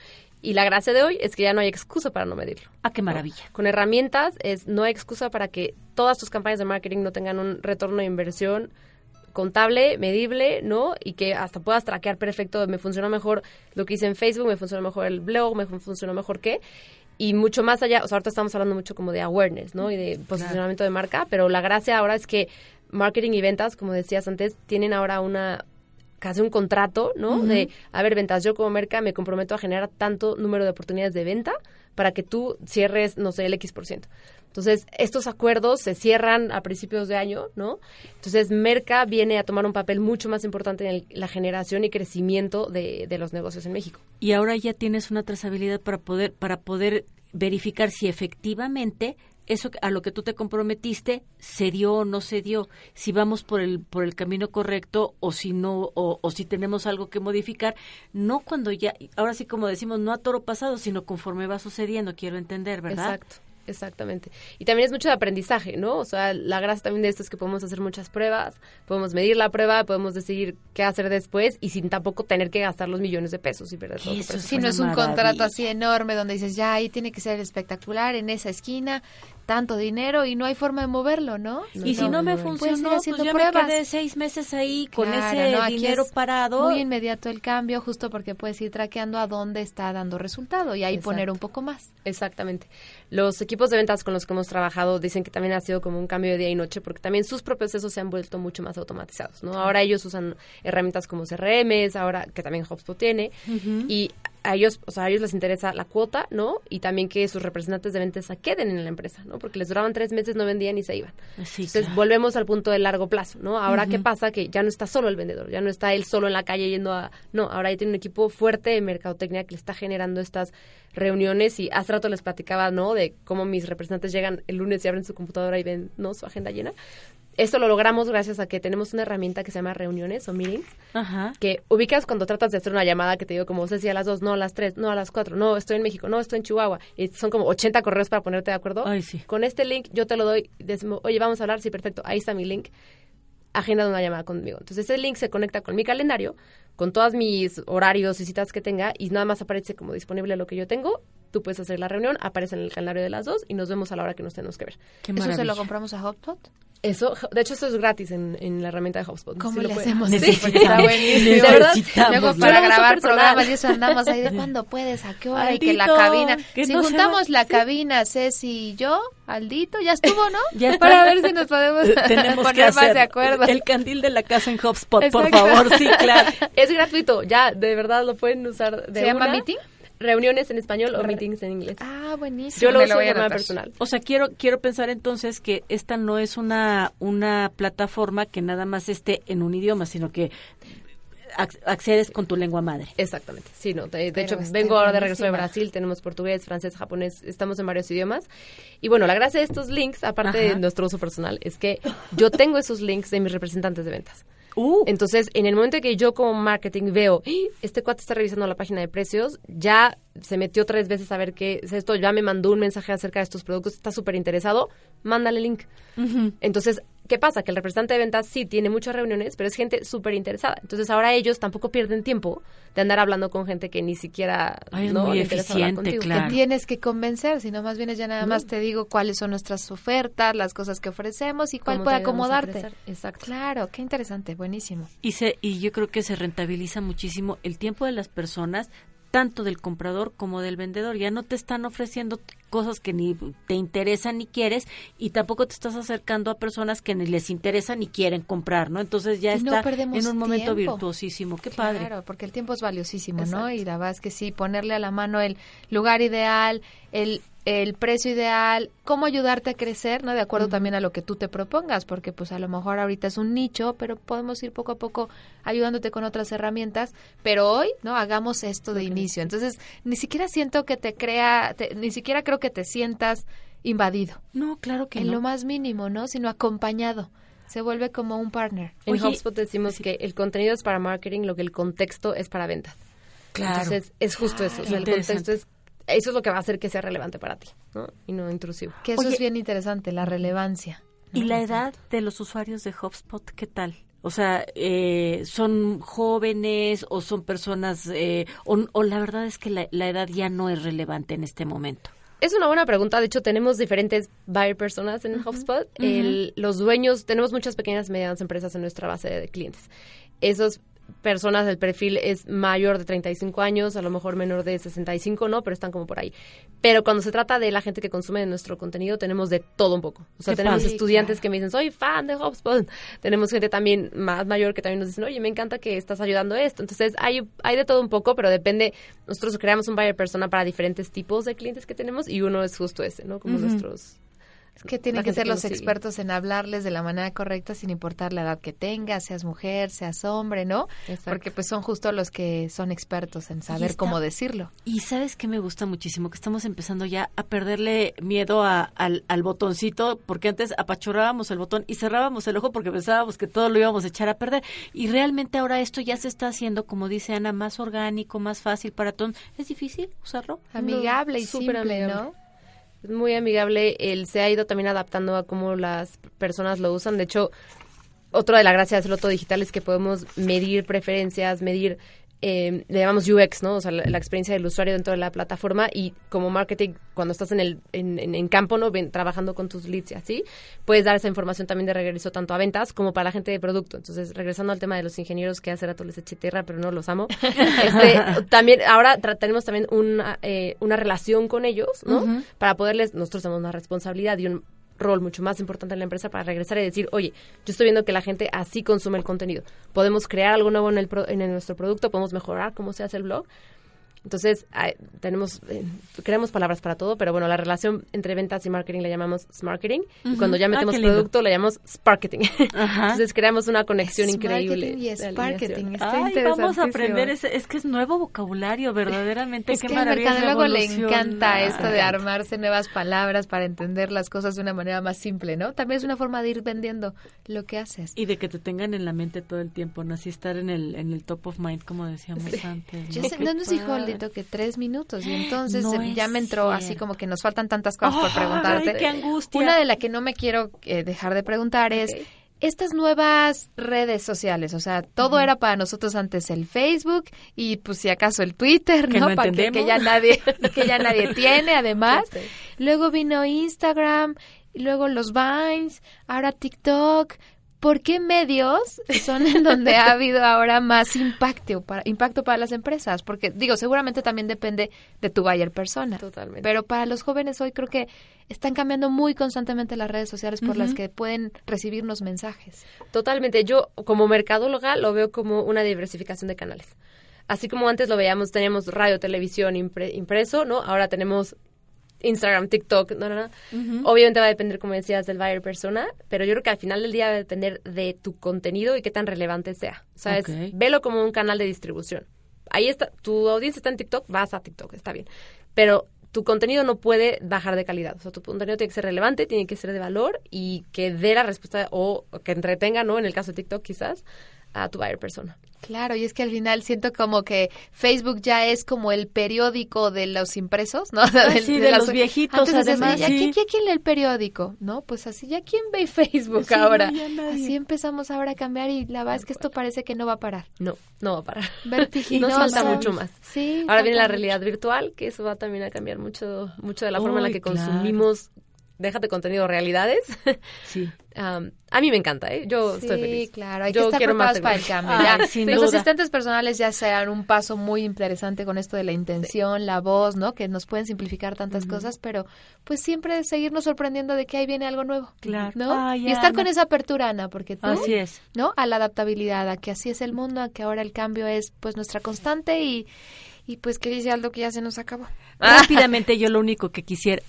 Y la gracia de hoy es que ya no hay excusa para no medirlo. Ah, qué maravilla. ¿no? Con herramientas es no hay excusa para que todas tus campañas de marketing no tengan un retorno de inversión contable, medible, ¿no? Y que hasta puedas traquear perfecto, me funcionó mejor lo que hice en Facebook, me funcionó mejor el blog, me funcionó mejor qué. Y mucho más allá, o sea, ahorita estamos hablando mucho como de awareness, ¿no? Y de posicionamiento de marca, pero la gracia ahora es que marketing y ventas, como decías antes, tienen ahora una casi un contrato, ¿no? De, a ver, ventas, yo como merca me comprometo a generar tanto número de oportunidades de venta para que tú cierres, no sé, el X por ciento. Entonces, estos acuerdos se cierran a principios de año, ¿no? Entonces, Merca viene a tomar un papel mucho más importante en el- la generación y crecimiento de, de los negocios en México. y ahora ya tienes una trazabilidad para poder para poder verificar si efectivamente eso a lo que tú te comprometiste se dio o no se dio, si vamos por el por el camino correcto o si no o, o si tenemos algo que modificar, no cuando ya ahora sí como decimos no a toro pasado, sino conforme va sucediendo, quiero entender, ¿verdad? Exacto. Exactamente. Y también es mucho de aprendizaje, ¿no? O sea, la gracia también de esto es que podemos hacer muchas pruebas, podemos medir la prueba, podemos decidir qué hacer después y sin tampoco tener que gastar los millones de pesos y perder todo Si presupuesto. no es un contrato así enorme donde dices, ya ahí tiene que ser espectacular, en esa esquina, tanto dinero y no hay forma de moverlo, ¿no? Y si no me funcionó, pues haciendo ya me pruebas. quedé seis meses ahí con Claro, ese no, dinero es parado. Muy inmediato el cambio, justo porque puedes ir traqueando a dónde está dando resultado y ahí Exacto. poner un poco más. Exactamente. Los equipos de ventas con los que hemos trabajado dicen que también ha sido como un cambio de día y noche porque también sus procesos se han vuelto mucho más automatizados, ¿no? Ahora ellos usan herramientas como CRMs, ahora que también HubSpot tiene y a ellos, o sea, a ellos les interesa la cuota, ¿no? Y también que sus representantes de ventas se queden en la empresa, ¿no? Porque les duraban tres meses, no vendían y se iban. Sí, Entonces claro. volvemos al punto del largo plazo, ¿no? Ahora, ¿qué pasa? Que ya no está solo el vendedor, ya no está él solo en la calle yendo a... No, ahora ya tiene un equipo fuerte de mercadotecnia que le está generando estas reuniones y hace rato les platicaba, ¿no? De cómo mis representantes llegan el lunes y abren su computadora y ven, ¿no? Su agenda llena. Esto lo logramos gracias a que tenemos una herramienta que se llama reuniones o meetings, Ajá. que ubicas cuando tratas de hacer una llamada que te digo como, sé si a las dos, no a las tres, no a las cuatro, no, estoy en México, no, estoy en Chihuahua. Y son como 80 correos para ponerte de acuerdo. Ay, sí. Con este link yo te lo doy, decimos, oye, vamos a hablar, sí, perfecto, ahí está mi link, agenda de una llamada conmigo. Entonces ese link se conecta con mi calendario, con todos mis horarios y citas que tenga y nada más aparece como disponible lo que yo tengo. Tú puedes hacer la reunión, aparece en el calendario de las dos y nos vemos a la hora que nos tenemos que ver. ¿Eso se lo compramos a HubSpot? Eso, de hecho, eso es gratis en, en la herramienta de HubSpot. ¿Cómo Sí lo hacemos? Sí, está buenísimo. De verdad, Luego para grabar programas y eso andamos ahí de cuándo puedes, a qué hora y que la cabina. que si no juntamos la sí. cabina, Ceci y yo, Aldito, ya estuvo, ¿no? Ya para ver si nos podemos tenemos poner que hacer más de acuerdo. el candil de la casa en HubSpot, por favor, sí, claro. Es gratuito, ya, de verdad lo pueden usar de ¿Se llama. Meeting? Reuniones en español o meetings en inglés. Ah, buenísimo. Yo lo Me uso voy a de manera personal. O sea, quiero quiero pensar entonces que esta no es una una plataforma que nada más esté en un idioma, sino que ac- accedes con tu lengua madre. Exactamente, sí, no. De, de hecho, vengo ahora de regreso de. Brasil, tenemos portugués, francés, japonés, estamos en varios idiomas. Y bueno, la gracia de estos links, aparte de nuestro uso personal, es que yo tengo esos links de mis representantes de ventas. Uh, Entonces, en el momento que yo como marketing veo, "Ah, este cuate está revisando la página de precios, ya se metió tres veces a ver qué es esto, ya me mandó un mensaje acerca de estos productos, está súper interesado, mándale link. Entonces, ¿qué pasa? Que el representante de ventas sí tiene muchas reuniones, pero es gente súper interesada. Entonces, ahora ellos tampoco pierden tiempo de andar hablando con gente que ni siquiera Ay, es no muy le eficiente, contigo. claro. Que tienes que convencer, si no más bien es ya nada No. más te digo cuáles son nuestras ofertas, las cosas que ofrecemos y cuál puede acomodarte. Exacto. Claro, qué interesante, buenísimo. y se y yo creo que se rentabiliza muchísimo el tiempo de las personas tanto del comprador como del vendedor. Ya no te están ofreciendo cosas que ni te interesan ni quieres y tampoco te estás acercando a personas que ni les interesan ni quieren comprar, ¿no? Entonces ya no está en un momento virtuosísimo. Qué padre. Claro, porque el tiempo es valiosísimo, ¿no? Y la verdad es que sí, ponerle a la mano el lugar ideal, el, el precio ideal, cómo ayudarte a crecer, ¿no? De acuerdo también a lo que tú te propongas, porque pues a lo mejor ahorita es un nicho, pero podemos ir poco a poco ayudándote con otras herramientas, pero hoy, ¿no? Hagamos esto de inicio. Entonces, ni siquiera siento que te crea, te- ni siquiera creo que te sientas invadido. No, claro que en no. lo más mínimo, ¿no? Sino acompañado. Se vuelve como un partner. En Oye, HubSpot decimos que el contenido es para marketing, lo que el contexto es para ventas. Claro. Entonces, es justo eso. O sea, el contexto es... Eso es lo que va a hacer que sea relevante para ti, ¿no? Y no intrusivo. Que eso Oye, es bien interesante, la relevancia. ¿Y la edad de los usuarios de HubSpot qué tal? O sea, eh, ¿son jóvenes o son personas, eh, o, o la verdad es que la, la edad ya no es relevante en este momento? Es una buena pregunta. De hecho, tenemos diferentes buyer personas en HubSpot. El- los dueños, tenemos muchas pequeñas y medianas empresas en nuestra base de clientes. Esos personas del perfil es mayor de 35 años, a lo mejor menor de 65, ¿no? Pero están como por ahí. Pero cuando se trata de la gente que consume nuestro contenido, tenemos de todo un poco. O sea, Qué tenemos padre. estudiantes que me dicen, soy fan de HubSpot. Tenemos gente también más mayor que también nos dicen, oye, me encanta que estás ayudando esto. Entonces, hay, hay de todo un poco, pero depende. Nosotros creamos un buyer persona para diferentes tipos de clientes que tenemos y uno es justo ese, ¿no? Como nuestros... Es que tienen que ser que los expertos en hablarles de la manera correcta sin importar la edad que tengas, seas mujer, seas hombre, ¿no? Porque pues son justo los que son expertos en saber está- cómo decirlo. Y sabes que me gusta muchísimo, que estamos empezando ya a perderle miedo a- al, al botoncito, porque antes apachurrábamos el botón y cerrábamos el ojo porque pensábamos que todo lo íbamos a echar a perder. Y realmente ahora esto ya se está haciendo, como dice Ana, más orgánico, más fácil para todos. ¿Es difícil usarlo? Amigable y súper simple, amigable. ¿no? Es muy amigable. Él se ha ido también adaptando a cómo las personas lo usan. De hecho, otra de las gracias de hacerlo todo digital es que podemos medir preferencias, medir, eh, le llamamos UX, ¿no? O sea, la, la experiencia del usuario dentro de la plataforma y como marketing, cuando estás en el en, en- en campo, ¿no? Ven, trabajando con tus leads y así, puedes dar esa información también de regreso tanto a ventas como para la gente de producto. Entonces, regresando al tema de los ingenieros, que hace rato les eché tierra, pero no los amo. Este, también, ahora tenemos también una, eh, una relación con ellos, ¿no? Para poderles, nosotros tenemos una responsabilidad y un rol mucho más importante en la empresa para regresar y decir, oye, yo estoy viendo que la gente así consume el contenido. Podemos crear algo nuevo en, el pro- en nuestro producto, podemos mejorar cómo se hace el blog. Entonces, tenemos, eh, creamos palabras para todo, pero bueno, la relación entre ventas y marketing la llamamos smarketing. Y Ujú. cuando ya Ah, metemos lindo. producto, la llamamos sparketing. Ajá. Entonces, creamos una conexión Es increíble. marketing y es marketing, está Ay, vamos a aprender, ese, es que es nuevo vocabulario, verdaderamente. Es qué que al mercadólogo le encanta esto de armarse nuevas palabras para entender las cosas de una manera más simple, ¿no? También es una forma de ir vendiendo lo que haces. Y de que te tengan en la mente todo el tiempo, ¿no? Así estar en el, en el top of mind, como decíamos antes. Ya ¿no? sé, Qué no nos dijo. Aldito que tres minutos y entonces No eh, ya me entró así como que nos faltan tantas cosas por Ay, preguntarte. qué angustia. Una de las que no me quiero eh, dejar de preguntar es estas nuevas redes sociales, o sea, todo era para nosotros antes el Facebook y pues si acaso el Twitter, Que ¿no? no que, que ya nadie que ya nadie tiene además. Luego vino Instagram, y luego los Vines, ahora TikTok. ¿Por qué medios son en donde ha habido ahora más impacto para, impacto para las empresas? Porque, digo, seguramente también depende de tu buyer persona. Totalmente. Pero para los jóvenes hoy creo que están cambiando muy constantemente las redes sociales por las que pueden recibirnos mensajes. Totalmente. Yo, como mercadóloga, lo veo como una diversificación de canales. Así como antes lo veíamos, teníamos radio, televisión, impre- impreso, ¿no? Ahora tenemos Instagram, TikTok, no, no, no. Obviamente va a depender, como decías, del buyer persona, pero yo creo que al final del día va a depender de tu contenido y qué tan relevante sea. O sea, es- velo como un canal de distribución. Ahí está, tu audiencia está en TikTok, vas a TikTok, está bien. Pero tu contenido no puede bajar de calidad. O sea, tu contenido tiene que ser relevante, tiene que ser de valor y que dé la respuesta o que entretenga, ¿no? En el caso de TikTok, quizás, a tu buyer persona. Claro, y es que al final siento como que Facebook ya es como el periódico de los impresos, ¿no? Ah, sí, de los viejitos, Antes además, "Oye, ¿ya sí. quién- lee el periódico? No, pues así, ¿ya quién ve Facebook Sí, ahora? no, así empezamos ahora a cambiar y la verdad es que esto parece que no va a parar. No, no va a parar. Vertiginoso. Nos falta mucho más. Sí. Ahora viene la realidad virtual, que eso va también a cambiar mucho, mucho de la forma en la que claro. consumimos. Déjate contenido realidades. Sí. A mí me encanta, ¿eh? Yo Sí, estoy feliz. claro, hay Yo que estar quiero más preparados para el cambio. Ya. sin los duda. asistentes personales ya serán un paso muy interesante con esto de la intención, la voz, ¿no? Que nos pueden simplificar tantas cosas, pero pues siempre seguirnos sorprendiendo de que ahí viene algo nuevo. Claro. ¿No? Ay, y estar Ana. con esa apertura, Ana, porque tú, Así es. ¿no? A la adaptabilidad, a que así es el mundo, a que ahora el cambio es pues nuestra constante y, y pues que dice Aldo que ya se nos acabó. Rápidamente yo lo único que quisiera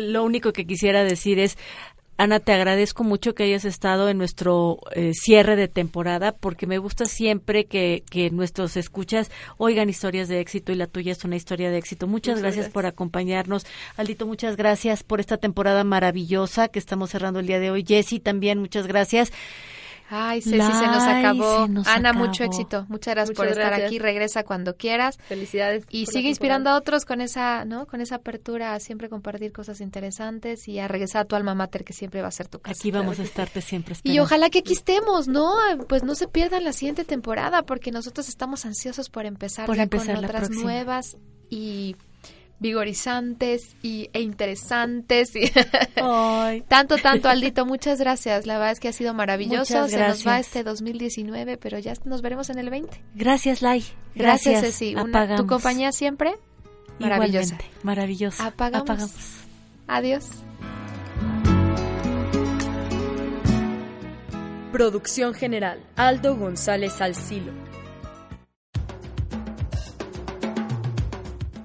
lo único que quisiera decir es Ana, te agradezco mucho que hayas estado en nuestro eh, cierre de temporada porque me gusta siempre que, que nuestros escuchas oigan historias de éxito y la tuya es una historia de éxito. Muchas, Muchas gracias, gracias. por acompañarnos. Aldito, muchas gracias por esta temporada maravillosa que estamos cerrando el día de hoy. Jessy, también muchas gracias. Ay, Ceci, se nos Ay, acabó. se nos Ana, acabó. mucho éxito. Muchas gracias por estar gracias. aquí. Regresa cuando quieras. Felicidades. Y sigue inspirando a otros con esa, ¿no? Con esa apertura a siempre compartir cosas interesantes y a regresar a tu alma mater que siempre va a ser tu casa. Aquí vamos a estarte siempre Y ojalá que aquí estemos, ¿no? Pues no se pierdan la siguiente temporada porque nosotros estamos ansiosos por empezar Por ya empezar con la otras próxima. nuevas y vigorizantes y, e interesantes. Y tanto, tanto, Aldito, muchas gracias. La verdad es que ha sido maravilloso. Se nos va este 2019, pero ya nos veremos en el 20. Gracias, Lai. Gracias, Ceci. tu compañía siempre maravillosa. Maravillosa. Apagamos. Adiós. Producción general, Aldo González Alcilo.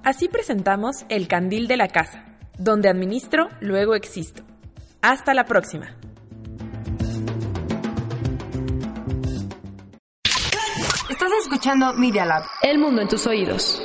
Así presentamos El Candil de la Casa, donde administro, luego existo. Hasta la próxima. Estás escuchando Media Lab. El mundo en tus oídos.